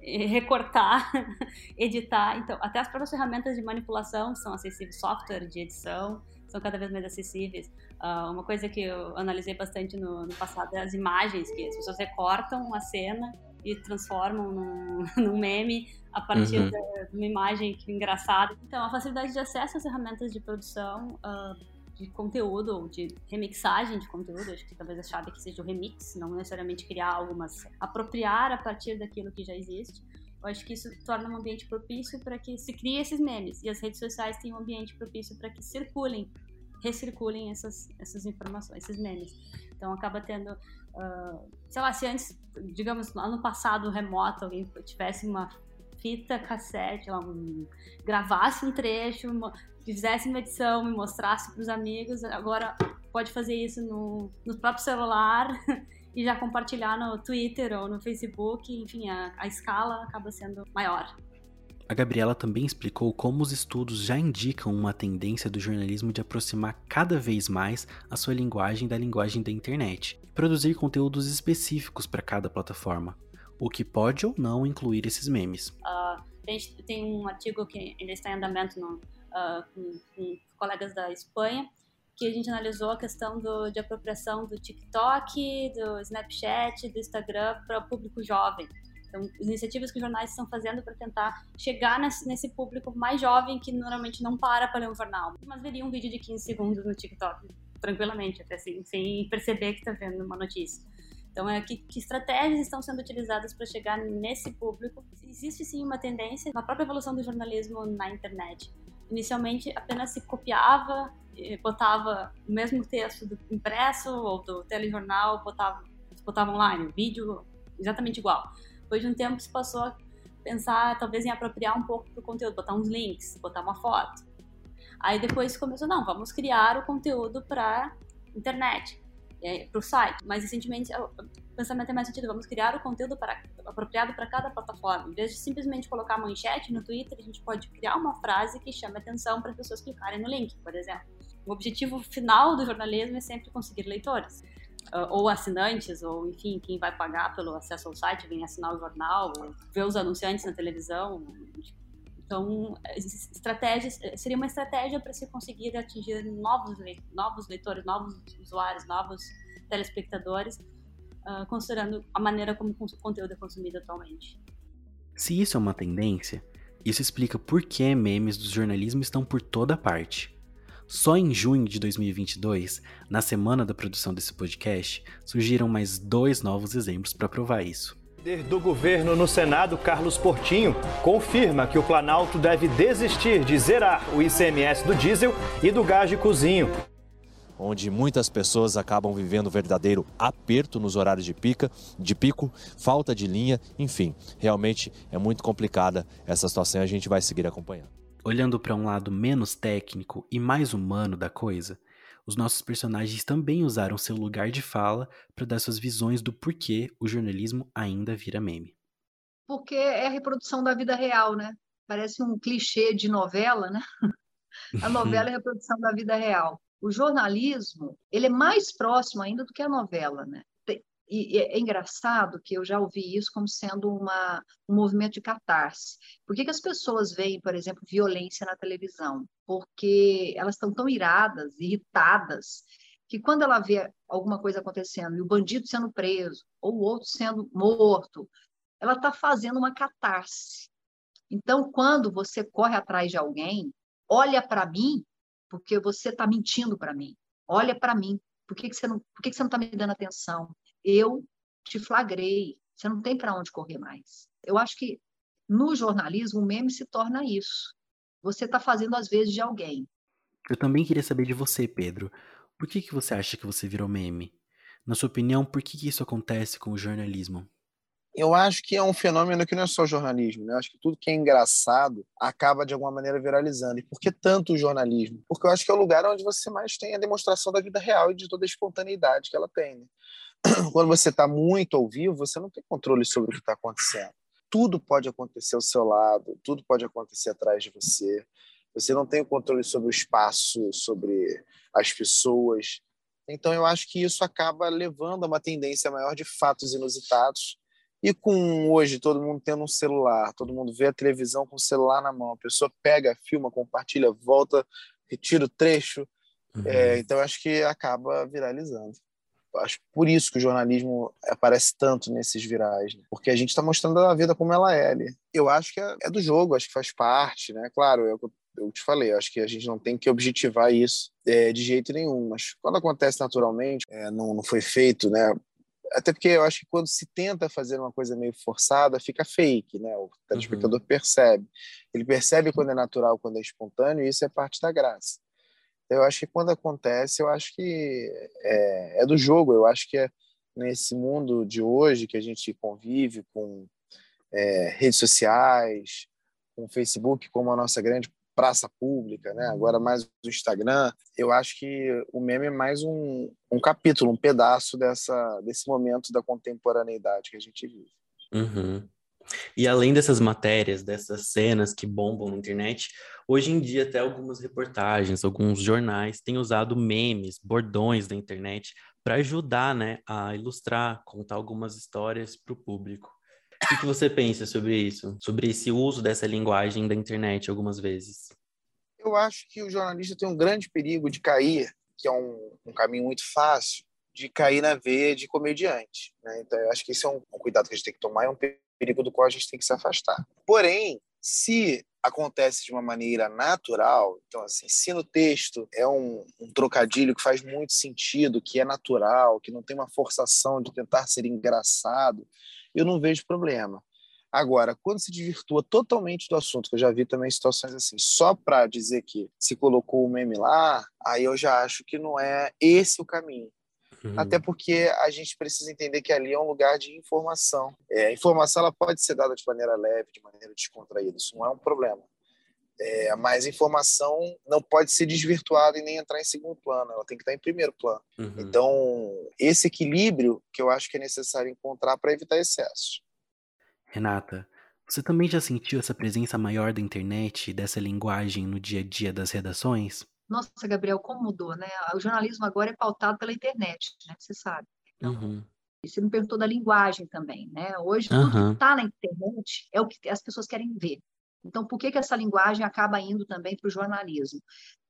e, e, recortar, editar. Então, até as próprias ferramentas de manipulação são acessíveis, software de edição são cada vez mais acessíveis. Uh, uma coisa que eu analisei bastante no, no, passado é as imagens, que as pessoas recortam a cena e transformam num, num meme a partir uhum. de, uma imagem que engraçada. Então, a facilidade de acesso às ferramentas de produção uh, de conteúdo, de remixagem de conteúdo, acho que talvez a chave aqui seja o remix, não necessariamente criar algo, mas apropriar a partir daquilo que já existe. Eu acho que isso torna um ambiente propício para que se crie esses memes. E as redes sociais têm um ambiente propício para que circulem, recirculem essas, essas informações, esses memes. Então acaba tendo, uh, sei lá, se antes, digamos, ano passado remoto, alguém tivesse uma fita cassete, lá, um, gravasse um trecho, uma, fizesse uma edição e mostrasse para os amigos, agora pode fazer isso no, no próprio celular e já compartilhar no Twitter ou no Facebook, enfim, a, a escala acaba sendo maior. A Gabriela também explicou como os estudos já indicam uma tendência do jornalismo de aproximar cada vez mais a sua linguagem da linguagem da internet e produzir conteúdos específicos para cada plataforma, o que pode ou não incluir esses memes. Uh, tem um artigo que ainda está em andamento no, uh, com, com, colegas da Espanha, que a gente analisou a questão do, de apropriação do TikTok, do Snapchat, do Instagram para o público jovem. Então, as iniciativas que os jornais estão fazendo para tentar chegar nesse, nesse, público mais jovem que normalmente não para para ler um jornal, mas veria um vídeo de 15 segundos no TikTok tranquilamente, até assim, sem perceber que está vendo uma notícia. Então, é que, que estratégias estão sendo utilizadas para chegar nesse público? Existe sim uma tendência na própria evolução do jornalismo na internet inicialmente apenas se copiava, botava o mesmo texto do impresso ou do telejornal, botava, botava online, vídeo exatamente igual. Depois de um tempo se passou a pensar talvez em apropriar um pouco do conteúdo, botar uns links, botar uma foto. Aí depois começou, não, vamos criar o conteúdo para internet, para o site. Mais recentemente o pensamento é mais sentido, vamos criar o conteúdo para, apropriado para cada plataforma. Em vez de simplesmente colocar manchete no Twitter, a gente pode criar uma frase que chame atenção para as pessoas clicarem no link, por exemplo. O objetivo final do jornalismo é sempre conseguir leitores. Uh, ou assinantes, ou enfim, quem vai pagar pelo acesso ao site, vem assinar o jornal, ver os anunciantes na televisão. Então, estratégias, seria uma estratégia para se conseguir atingir novos, novos leitores, novos usuários, novos telespectadores, uh, considerando a maneira como o conteúdo é consumido atualmente. Se isso é uma tendência, isso explica por que memes do jornalismo estão por toda parte. Só em junho de 2022, na semana da produção desse podcast, surgiram mais dois novos exemplos para provar isso. O líder do governo no Senado, Carlos Portinho, confirma que o Planalto deve desistir de zerar o ICMS do diesel e do gás de cozinho onde muitas pessoas acabam vivendo verdadeiro aperto nos horários de pica, de pico, falta de linha, enfim, realmente é muito complicada essa situação e a gente vai seguir acompanhando. Olhando para um lado menos técnico e mais humano da coisa, os nossos personagens também usaram seu lugar de fala para dar suas visões do porquê o jornalismo ainda vira meme. Porque é a reprodução da vida real, né? Parece um clichê de novela, né? A novela é a reprodução da vida real o jornalismo ele é mais próximo ainda do que a novela, né? E é engraçado que eu já ouvi isso como sendo uma, um movimento de catarse. Por que, que as pessoas veem, por exemplo, violência na televisão? Porque elas estão tão iradas, irritadas, que quando ela vê alguma coisa acontecendo e o bandido sendo preso ou o outro sendo morto, ela está fazendo uma catarse. Então, quando você corre atrás de alguém, olha para mim porque você está mentindo para mim. Olha para mim. Por que, que você não está me dando atenção? Eu te flagrei. Você não tem para onde correr mais. Eu acho que no jornalismo o meme se torna isso. Você está fazendo às vezes de alguém. Eu também queria saber de você, Pedro. Por que, que você acha que você virou meme? Na sua opinião, por que, que isso acontece com o jornalismo? Eu acho que é um fenômeno que não é só jornalismo, né? Eu acho que tudo que é engraçado acaba de alguma maneira viralizando. E por que tanto o jornalismo? Porque eu acho que é o lugar onde você mais tem a demonstração da vida real e de toda a espontaneidade que ela tem. Né? Quando você está muito ao vivo, você não tem controle sobre o que está acontecendo. Tudo pode acontecer ao seu lado, tudo pode acontecer atrás de você. Você não tem o controle sobre o espaço, sobre as pessoas. Então, eu acho que isso acaba levando a uma tendência maior de fatos inusitados e com hoje todo mundo tendo um celular, todo mundo vê a televisão com o celular na mão, a pessoa pega, filma, compartilha, volta, retira o trecho. Uhum. É, então acho que acaba viralizando. Acho por isso que o jornalismo aparece tanto nesses virais, né? porque a gente está mostrando a vida como ela é. Eu acho que é, é, do jogo, acho que faz parte, né? Claro, eu, eu te falei, acho que a gente não tem que objetivar isso é, de jeito nenhum, mas quando acontece naturalmente, é, não, não foi feito, né? até porque eu acho que quando se tenta fazer uma coisa meio forçada, fica fake, né? O telespectador uhum. percebe. Ele percebe quando é natural, quando é espontâneo, e isso é parte da graça. Eu acho que quando acontece, eu acho que é, é do jogo. Eu acho que é nesse mundo de hoje que a gente convive com é, redes sociais, com Facebook como a nossa grande praça pública, né? agora mais o Instagram, eu acho que o meme é mais um, um capítulo, um pedaço dessa, desse momento da contemporaneidade que a gente vive. Uhum. E além dessas matérias, dessas cenas que bombam na internet, hoje em dia até algumas reportagens, alguns jornais têm usado memes, bordões da internet para ajudar, né, a ilustrar, contar algumas histórias para o público. O que, que você pensa sobre isso? Sobre esse uso dessa linguagem da internet algumas vezes? Eu acho que o jornalista tem um grande perigo de cair, que é um, um caminho muito fácil, de cair na veia de comediante. Né? Então, eu acho que esse é um, um cuidado que a gente tem que tomar, é um perigo do qual a gente tem que se afastar. Porém, se acontece de uma maneira natural, então assim, se no texto é um, um, trocadilho que faz muito sentido, que é natural, que não tem uma forçação de tentar ser engraçado, eu não vejo problema. Agora, quando se desvirtua totalmente do assunto, que eu já vi também situações assim, só para dizer que se colocou o meme lá, aí eu já acho que não é esse o caminho. Uhum. Até porque a gente precisa entender que ali é um lugar de informação. É, a informação ela pode ser dada de maneira leve, de maneira descontraída, isso não é um problema. É, mas informação não pode ser desvirtuada e nem entrar em segundo plano, ela tem que estar em primeiro plano. Uhum. Então, esse equilíbrio que eu acho que é necessário encontrar para evitar excessos. Renata, você também já sentiu essa presença maior da internet dessa linguagem no dia a dia das redações? Nossa, Gabriel, como mudou, né? O jornalismo agora é pautado pela internet, né? Você sabe. Então, uhum. E você me perguntou da linguagem também, né? Hoje, uhum. tudo que está na internet é o que as pessoas querem ver. Então, por que, que essa linguagem acaba indo também para o jornalismo?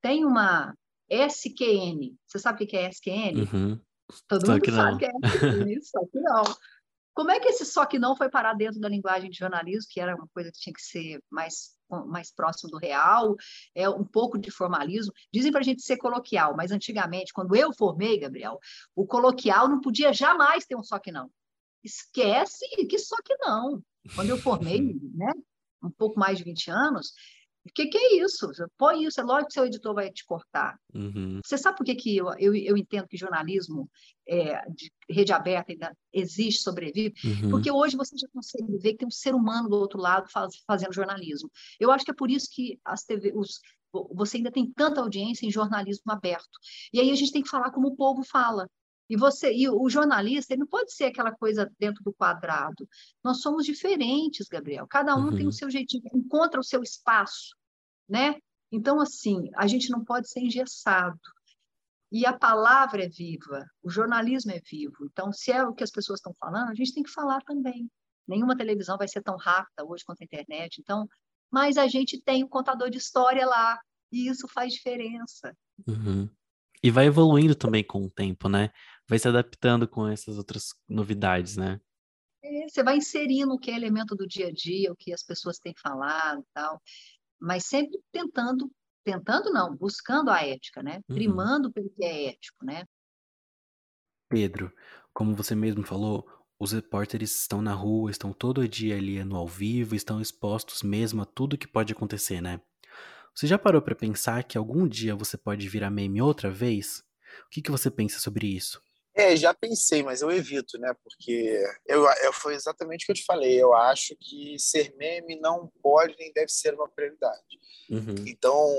Tem uma SQN. Você sabe o que é SQN? Uhum. Todo só mundo sabe que é SQN, só que não. Como é que esse só que não foi parar dentro da linguagem de jornalismo, que era uma coisa que tinha que ser mais, mais próximo do real, é um pouco de formalismo? Dizem para a gente ser coloquial, mas antigamente, quando eu formei, Gabriel, o coloquial não podia jamais ter um só que não. Esquece que só que não. Quando eu formei, né, um pouco mais de 20 anos, o que, que, é isso? Põe isso, é lógico que seu editor vai te cortar. Uhum. Você sabe por que, que eu, eu, eu entendo que jornalismo é, de rede aberta ainda existe, sobrevive? Uhum. Porque hoje você já consegue ver que tem um ser humano do outro lado faz, fazendo jornalismo. Eu acho que é por isso que as TV, os, você ainda tem tanta audiência em jornalismo aberto. E aí a gente tem que falar como o povo fala. E você, e o jornalista, ele não pode ser aquela coisa dentro do quadrado. Nós somos diferentes, Gabriel. Cada um uhum. tem o seu jeitinho, encontra o seu espaço, né? Então, assim, a gente não pode ser engessado. E a palavra é viva, o jornalismo é vivo. Então, se é o que as pessoas estão falando, a gente tem que falar também. Nenhuma televisão vai ser tão rápida hoje quanto a internet. Então, mas a gente tem um contador de história lá, e isso faz diferença. Uhum. E vai evoluindo também com o tempo, né? Vai se adaptando com essas outras novidades, né? É, você vai inserindo o que é elemento do dia a dia, o que as pessoas têm falado e tal, mas sempre tentando, tentando não, buscando a ética, né? Uhum. Primando pelo que é ético, né? Pedro, como você mesmo falou, os repórteres estão na rua, estão todo dia ali no ao vivo, estão expostos mesmo a tudo que pode acontecer, né? Você já parou para pensar que algum dia você pode virar meme outra vez? O que, que você pensa sobre isso? É, já pensei, mas eu evito, né? Porque eu, eu, foi exatamente o que eu te falei. Eu acho que ser meme não pode nem deve ser uma prioridade. Uhum. Então,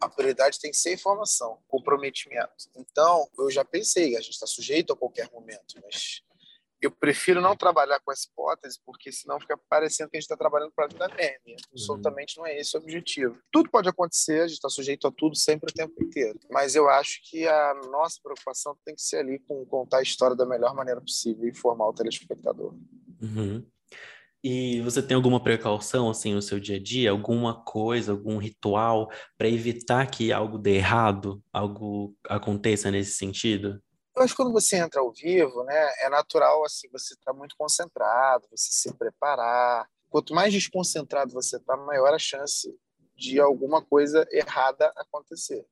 a prioridade tem que ser informação, comprometimento. Então, eu já pensei, a gente está sujeito a qualquer momento, mas eu prefiro não trabalhar com essa hipótese, porque senão fica parecendo que a gente está trabalhando para ajudar meme. Uhum. Absolutamente não é esse o objetivo. Tudo pode acontecer, a gente está sujeito a tudo sempre o tempo inteiro. Mas eu acho que a nossa preocupação tem que ser ali com contar a história da melhor maneira possível e informar o telespectador. Uhum. E você tem alguma precaução assim no seu dia a dia, alguma coisa, algum ritual para evitar que algo dê errado, algo aconteça nesse sentido? Eu acho que quando você entra ao vivo, né, é natural assim, você estar tá muito concentrado, você se preparar. Quanto mais desconcentrado você está, maior a chance de alguma coisa errada acontecer.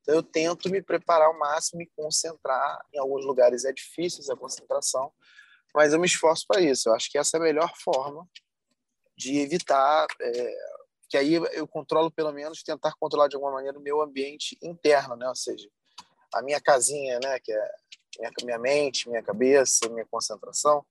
Então eu tento me preparar ao máximo, me concentrar. Em alguns lugares é difícil essa concentração, mas eu me esforço para isso. Eu acho que essa é a melhor forma de evitar é, que aí eu controlo pelo menos tentar controlar de alguma maneira o meu ambiente interno, né? Ou seja, a minha casinha, né, que é minha, minha mente, minha cabeça, minha concentração,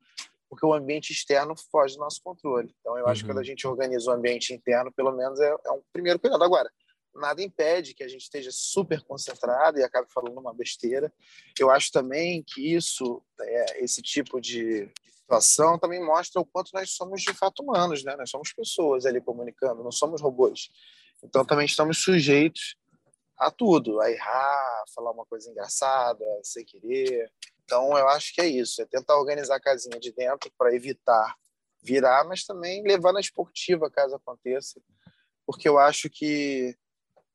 porque o ambiente externo foge do nosso controle. Então, eu acho que quando a Uhum. gente organiza o ambiente interno, pelo menos é, é um primeiro cuidado. Agora, nada impede que a gente esteja super concentrado e acabe falando uma besteira. Eu acho também que isso, é, esse tipo de situação também mostra o quanto nós somos de fato humanos, né? Nós somos pessoas ali comunicando, não somos robôs. Então também estamos sujeitos a tudo, a errar, falar uma coisa engraçada, sem querer. Então eu acho que é isso, é tentar organizar a casinha de dentro para evitar virar, mas também levar na esportiva caso aconteça, porque eu acho que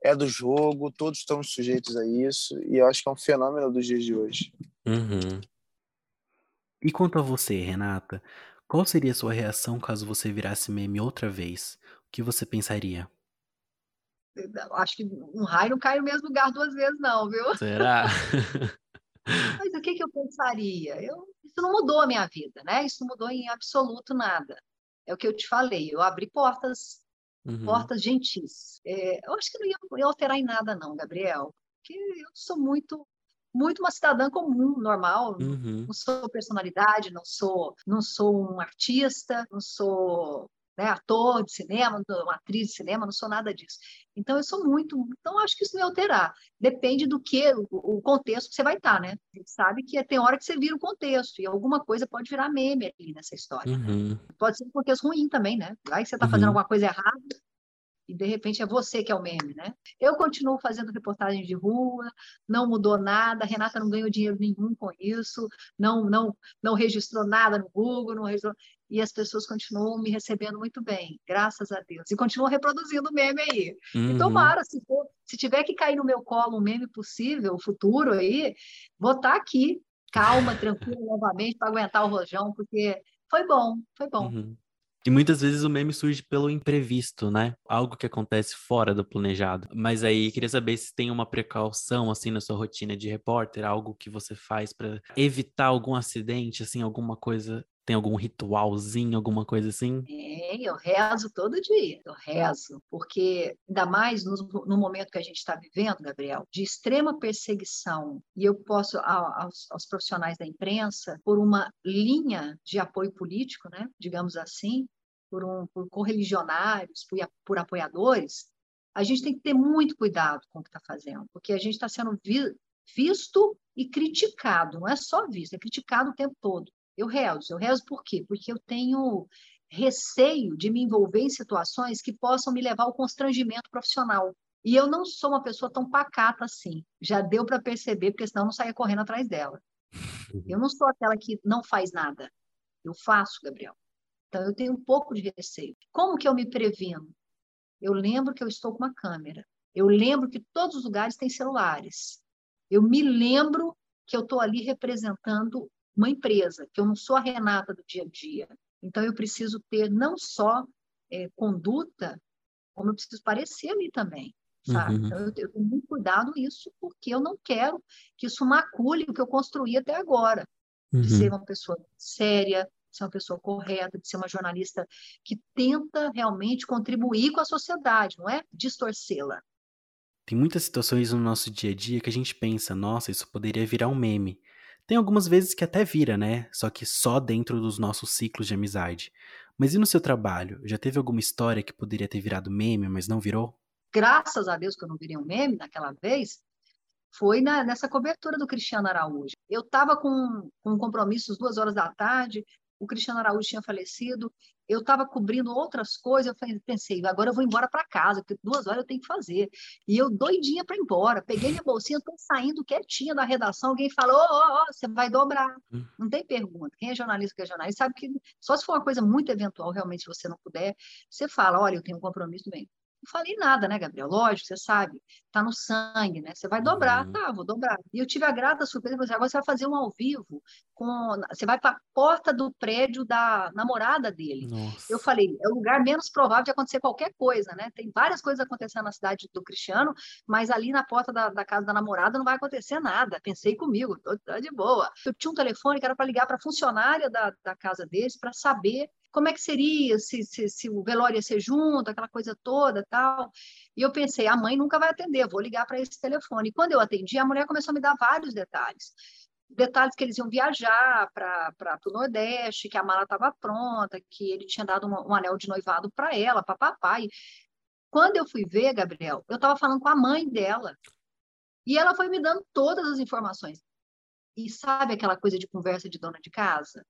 é do jogo, todos estamos sujeitos a isso e eu acho que é um fenômeno dos dias de hoje. Uhum. E quanto a você, Renata, qual seria a sua reação caso você virasse meme outra vez? O que você pensaria? Acho que um raio não cai no mesmo lugar duas vezes, não, viu? Será? Mas o que que eu pensaria? Eu, isso não mudou a minha vida, né? Isso não mudou em absoluto nada. É o que eu te falei, eu abri portas, Uhum. portas gentis. É, eu acho que não ia, ia alterar em nada, não, Gabriel, porque eu sou muito, muito uma cidadã comum, normal. Uhum. Não sou personalidade, não sou, não sou um artista, não sou né, ator de cinema, uma atriz de cinema, não sou nada disso. Então, eu sou muito. Então, acho que isso não ia alterar. Depende do que, o, o contexto que você vai estar, né? A gente sabe que tem hora que você vira o contexto, e alguma coisa pode virar meme ali nessa história. Uhum. Pode ser um contexto ruim também, né? Vai que você está fazendo Uhum. alguma coisa errada e de repente é você que é o meme, né? Eu continuo fazendo reportagens de rua, não mudou nada, a Renata não ganhou dinheiro nenhum com isso, não não não registrou nada no Google, não registrou, e as pessoas continuam me recebendo muito bem, graças a Deus, e continuam reproduzindo o meme aí. E Uhum. tomara, se, for- se tiver que cair no meu colo um meme possível, futuro aí, vou estar aqui, calma, tranquila novamente, para aguentar o rojão, porque foi bom, foi bom. Uhum. E muitas vezes o meme surge pelo imprevisto, né? Algo que acontece fora do planejado. Mas aí queria saber se tem uma precaução assim na sua rotina de repórter, algo que você faz pra evitar algum acidente, assim, alguma coisa, tem algum ritualzinho, alguma coisa assim? Eu rezo todo dia, eu rezo, porque ainda mais no, no momento que a gente está vivendo, Gabriel, de extrema perseguição, e eu posso, aos, aos profissionais da imprensa, por uma linha de apoio político, né, digamos assim, por, um, por correligionários, por, por apoiadores, a gente tem que ter muito cuidado com o que está fazendo, porque a gente está sendo vi- visto e criticado, não é só visto, é criticado o tempo todo. Eu rezo, eu rezo por quê? Porque eu tenho receio de me envolver em situações que possam me levar ao constrangimento profissional. E eu não sou uma pessoa tão pacata assim. Já deu para perceber, porque senão eu não saia correndo atrás dela. Eu não sou aquela que não faz nada. Eu faço, Gabriel. Então eu tenho um pouco de receio. Como que eu me previno? Eu lembro que eu estou com uma câmera. Eu lembro que todos os lugares têm celulares. Eu me lembro que eu estou ali representando uma empresa, que eu não sou a Renata do dia a dia. Então, eu preciso ter não só eh, conduta, como eu preciso parecer ali também, sabe? Uhum. Então, eu, eu tenho muito cuidado nisso, porque eu não quero que isso macule o que eu construí até agora, de ser Uhum. uma pessoa séria, de ser uma pessoa correta, de ser uma jornalista que tenta realmente contribuir com a sociedade, não é distorcê-la. Tem muitas situações no nosso dia a dia que a gente pensa, nossa, isso poderia virar um meme. Tem algumas vezes que até vira, né? Só que só dentro dos nossos ciclos de amizade. Mas e no seu trabalho? Já teve alguma história que poderia ter virado meme, mas não virou? Graças a Deus que eu não virei um meme naquela vez, foi na, nessa cobertura do Cristiano Araújo. Eu estava com, com compromissos duas horas da tarde, o Cristiano Araújo tinha falecido, eu estava cobrindo outras coisas, eu pensei, agora eu vou embora para casa, porque duas horas eu tenho que fazer. E eu doidinha para ir embora, peguei minha bolsinha, estou saindo quietinha da redação, alguém falou, ó, oh, oh, você vai dobrar. Hum. Não tem pergunta. Quem é jornalista, quem é jornalista, sabe que só se for uma coisa muito eventual, realmente, se você não puder, você fala, olha, eu tenho um compromisso, bem, não falei nada, né, Gabriel? Lógico, você sabe, tá no sangue, né? Você vai dobrar, uhum. tá, vou dobrar. E eu tive a grata surpresa, você agora você vai fazer um ao vivo, com, você vai para a porta do prédio da namorada dele. Nossa. Eu falei, é o lugar menos provável de acontecer qualquer coisa, né? Tem várias coisas acontecendo na cidade do Cristiano, mas ali na porta da, da casa da namorada não vai acontecer nada. Pensei comigo, tô, tô de boa. Eu tinha um telefone que era para ligar para a funcionária da, da casa deles para saber como é que seria, se, se, se, o velório ia ser junto, aquela coisa toda tal. E eu pensei, a mãe nunca vai atender, vou ligar para esse telefone. E quando eu atendi, a mulher começou a me dar vários detalhes. Detalhes que eles iam viajar para o Nordeste, que a mala estava pronta, que ele tinha dado um, um anel de noivado para ela, para papai. Quando eu fui ver, Gabriel, eu estava falando com a mãe dela. E ela foi me dando todas as informações. E sabe aquela coisa de conversa de dona de casa?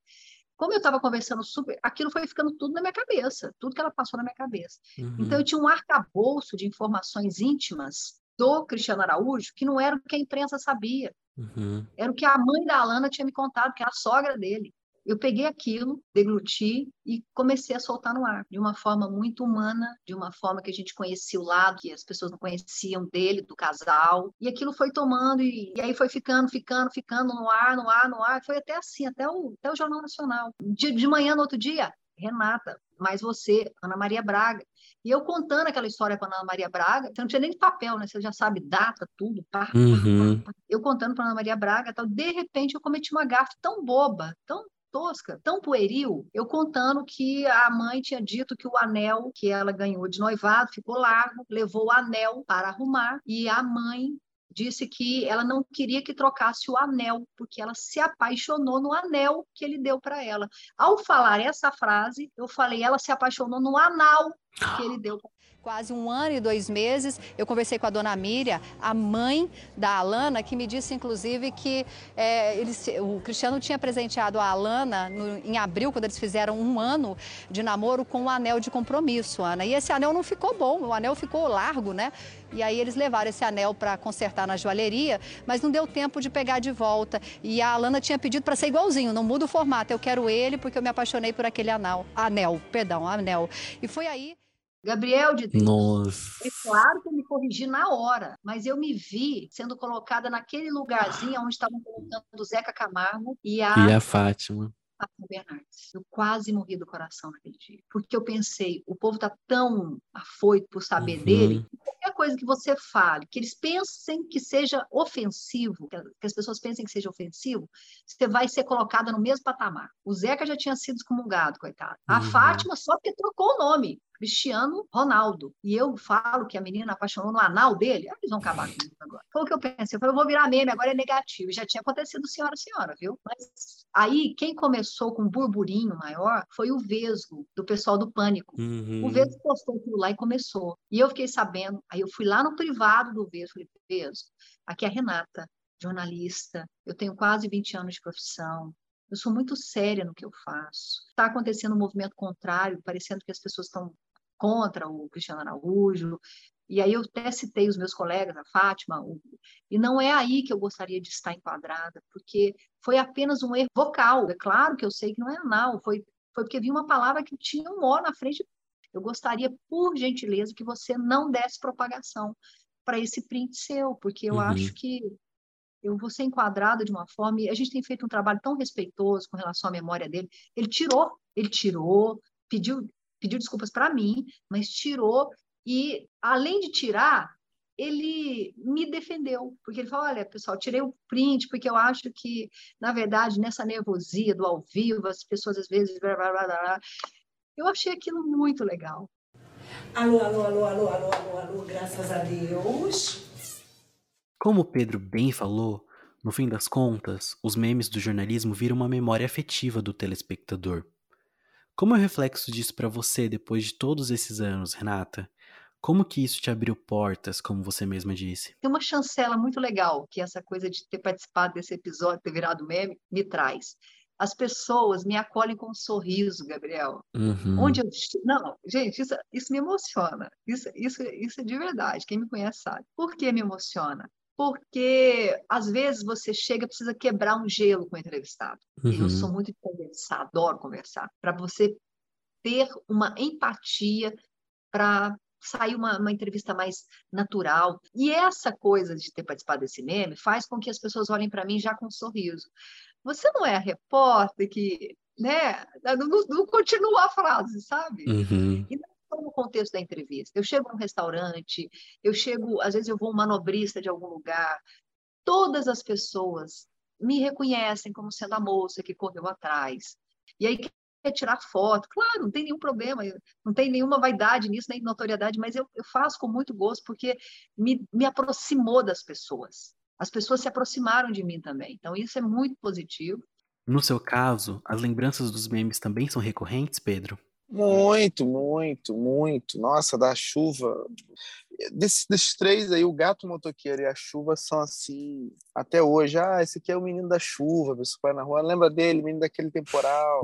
Como eu estava conversando super, aquilo foi ficando tudo na minha cabeça, tudo que ela passou na minha cabeça. Uhum. Então eu tinha um arcabouço de informações íntimas do Cristiano Araújo que não era o que a imprensa sabia. Uhum. Era o que a mãe da Alana tinha me contado, que era a sogra dele. Eu peguei aquilo, degluti e comecei a soltar no ar, de uma forma muito humana, de uma forma que a gente conhecia o lado que as pessoas não conheciam dele, do casal. E aquilo foi tomando, e, e aí foi ficando, ficando, ficando no ar, no ar, no ar. Foi até assim, até o, até o Jornal Nacional. De, de manhã, no outro dia, Renata, mais você, Ana Maria Braga. E eu contando aquela história para Ana Maria Braga, você não tinha nem de papel, né? Você já sabe data, tudo, pá, uhum. pá, pá. Eu contando para Ana Maria Braga, tal. de repente eu cometi uma gafe tão boba, tão tosca, tão pueril, eu contando que a mãe tinha dito que o anel que ela ganhou de noivado ficou largo, levou o anel para arrumar e a mãe disse que ela não queria que trocasse o anel, porque ela se apaixonou no anel que ele deu para ela. Ao falar essa frase, eu falei, ela se apaixonou no anal que ele deu quase um ano e dois meses. Eu conversei com a dona Miriam, a mãe da Alana, que me disse, inclusive, que é, o Cristiano tinha presenteado a Alana no, em abril, quando eles fizeram um ano de namoro, com um anel de compromisso, Ana. E esse anel não ficou bom, o anel ficou largo, né? E aí eles levaram esse anel para consertar na joalheria, mas não deu tempo de pegar de volta. E a Alana tinha pedido para ser igualzinho, não muda o formato, eu quero ele porque eu me apaixonei por aquele anel, anel, perdão, anel. E foi aí Gabriel de Deus. Nossa. É claro que eu me corrigi na hora, mas eu me vi sendo colocada naquele lugarzinho onde estavam colocando o Zeca Camargo e a, e a Fátima. Fátima Bernardes. Eu quase morri do coração naquele dia, porque eu pensei, o povo está tão afoito por saber uhum. dele, qualquer coisa que você fale, que eles pensem que seja ofensivo, que as pessoas pensem que seja ofensivo, você vai ser colocada no mesmo patamar. O Zeca já tinha sido excomungado, coitado. A uhum. Fátima só porque trocou o nome. Cristiano Ronaldo. E eu falo que a menina apaixonou no anal dele, eles vão acabar com isso agora. Foi o que eu pensei. Eu falei, eu vou virar meme, agora é negativo. Já tinha acontecido senhora, senhora, viu? Mas aí, quem começou com um burburinho maior foi o Vesgo, do pessoal do Pânico. Uhum. O Vesgo postou aquilo lá e começou. E eu fiquei sabendo, aí eu fui lá no privado do Vesgo, falei, Vesgo, aqui é a Renata, jornalista, eu tenho quase 20 anos de profissão, eu sou muito séria no que eu faço. Está acontecendo um movimento contrário, parecendo que as pessoas estão contra o Cristiano Araújo. E aí eu até citei os meus colegas, a Fátima, o... e não é aí que eu gostaria de estar enquadrada, porque foi apenas um erro vocal. É claro que eu sei que não é anal, foi, foi porque vi uma palavra que tinha um O na frente. Eu gostaria, por gentileza, que você não desse propagação para esse print seu, porque eu uhum. acho que eu vou ser enquadrada de uma forma, e a gente tem feito um trabalho tão respeitoso com relação à memória dele. Ele tirou, ele tirou, pediu, pediu desculpas para mim, mas tirou, e além de tirar, ele me defendeu, porque ele falou: olha, pessoal, tirei o print, porque eu acho que, na verdade, nessa nervosia do ao vivo, as pessoas às vezes. Blá, blá, blá, blá. Eu achei aquilo muito legal. Alô, alô, alô, alô, alô, alô, alô, graças a Deus. Como o Pedro bem falou, No fim das contas, os memes do jornalismo viram uma memória afetiva do telespectador. Como é o reflexo disso para você depois de todos esses anos, Renata? Como que isso te abriu portas, como você mesma disse? Tem uma chancela muito legal que essa coisa de ter participado desse episódio, ter virado meme, me traz. As pessoas me acolhem com um sorriso, Gabriel. Uhum. Onde eu não, gente, isso, isso me emociona. Isso, isso, isso é de verdade. Quem me conhece sabe. Por que me emociona? Porque às vezes você chega precisa quebrar um gelo com o entrevistado. Uhum. Eu sou muito de conversar, adoro conversar, para você ter uma empatia para sair uma, uma, entrevista mais natural. E essa coisa de ter participado desse meme faz com que as pessoas olhem para mim já com um sorriso. Você não é a repórter que, né, não, não continua a frase, sabe? Uhum. E não no contexto da entrevista. Eu chego num restaurante, eu chego, às vezes eu vou um manobrista de algum lugar, todas as pessoas me reconhecem como sendo a moça que correu atrás. E aí quer tirar foto, claro, não tem nenhum problema, não tem nenhuma vaidade nisso, nem notoriedade, mas eu, eu faço com muito gosto porque me, me aproximou das pessoas. As pessoas se aproximaram de mim também. Então, isso é muito positivo. No seu caso, as lembranças dos memes também são recorrentes, Pedro? Muito, muito, muito. Nossa, da chuva. Desses, desses três aí, o gato motoqueiro e a chuva são assim, até hoje. Ah, esse aqui é o menino da chuva, pessoa vai na rua, lembra dele, menino daquele temporal.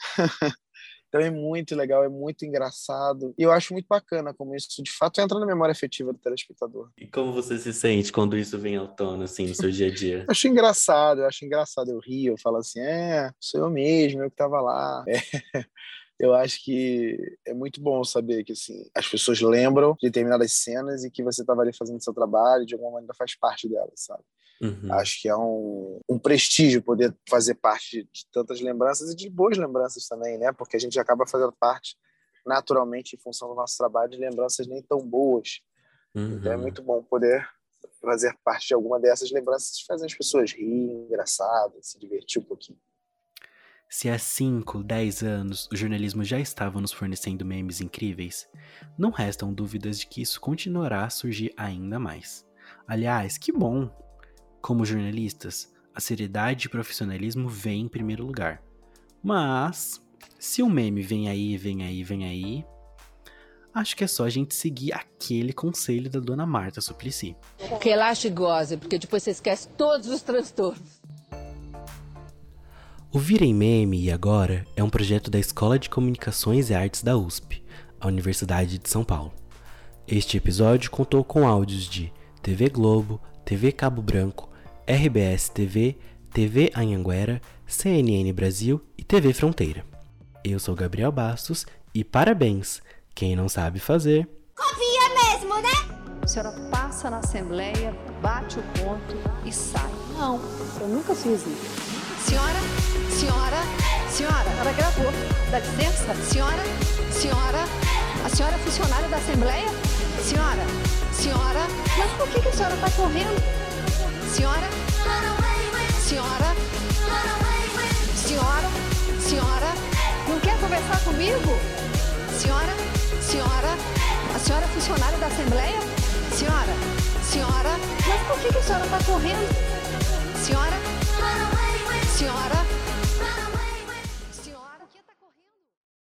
então é muito legal, é muito engraçado. E eu acho muito bacana como isso de fato entra na memória afetiva do telespectador. E como você se sente quando isso vem à tona, assim, no seu dia a dia? acho engraçado, eu acho engraçado. Eu rio, eu falo assim, é, sou eu mesmo, eu que tava lá. É. Eu acho que é muito bom saber que assim, as pessoas lembram de determinadas cenas e que você estava ali fazendo seu trabalho de alguma maneira faz parte delas, sabe? Uhum. Acho que é um, um prestígio poder fazer parte de, tantas lembranças e de boas lembranças também, né? Porque a gente acaba fazendo parte naturalmente em função do nosso trabalho de lembranças nem tão boas. Uhum. Então é muito bom poder fazer parte de alguma dessas lembranças e fazer as pessoas rirem, engraçadas, se divertir um pouquinho. Se há 5, 10 anos o jornalismo já estava nos fornecendo memes incríveis, não restam dúvidas de que isso continuará a surgir ainda mais. Aliás, que bom! Como jornalistas, a seriedade e profissionalismo vêm em primeiro lugar. Mas, se o meme vem aí, vem aí, vem aí, acho que é só a gente seguir aquele conselho da dona Marta Suplicy. Relaxe e goze, porque depois você esquece todos os transtornos. O Virem Meme e Agora é um projeto da Escola de Comunicações e Artes da USP, a Universidade de São Paulo. Este episódio contou com áudios de TV Globo, TV Cabo Branco, RBS TV, TV Anhanguera, CNN Brasil e TV Fronteira. Eu sou Gabriel Bastos e parabéns! Quem não sabe fazer. Copia mesmo, né? A senhora passa na Assembleia, bate o ponto e sai. Não, eu nunca fiz isso. Senhora, senhora, senhora, ela gravou. Dá licença? Senhora, senhora, a senhora é funcionária da Assembleia? Senhora, senhora, mas por que, que a senhora está correndo? Senhora, senhora, senhora, senhora, não quer conversar comigo? Senhora, senhora, a senhora é funcionária da Assembleia? Senhora, senhora, mas por que, que a senhora está correndo? Senhora, senhora,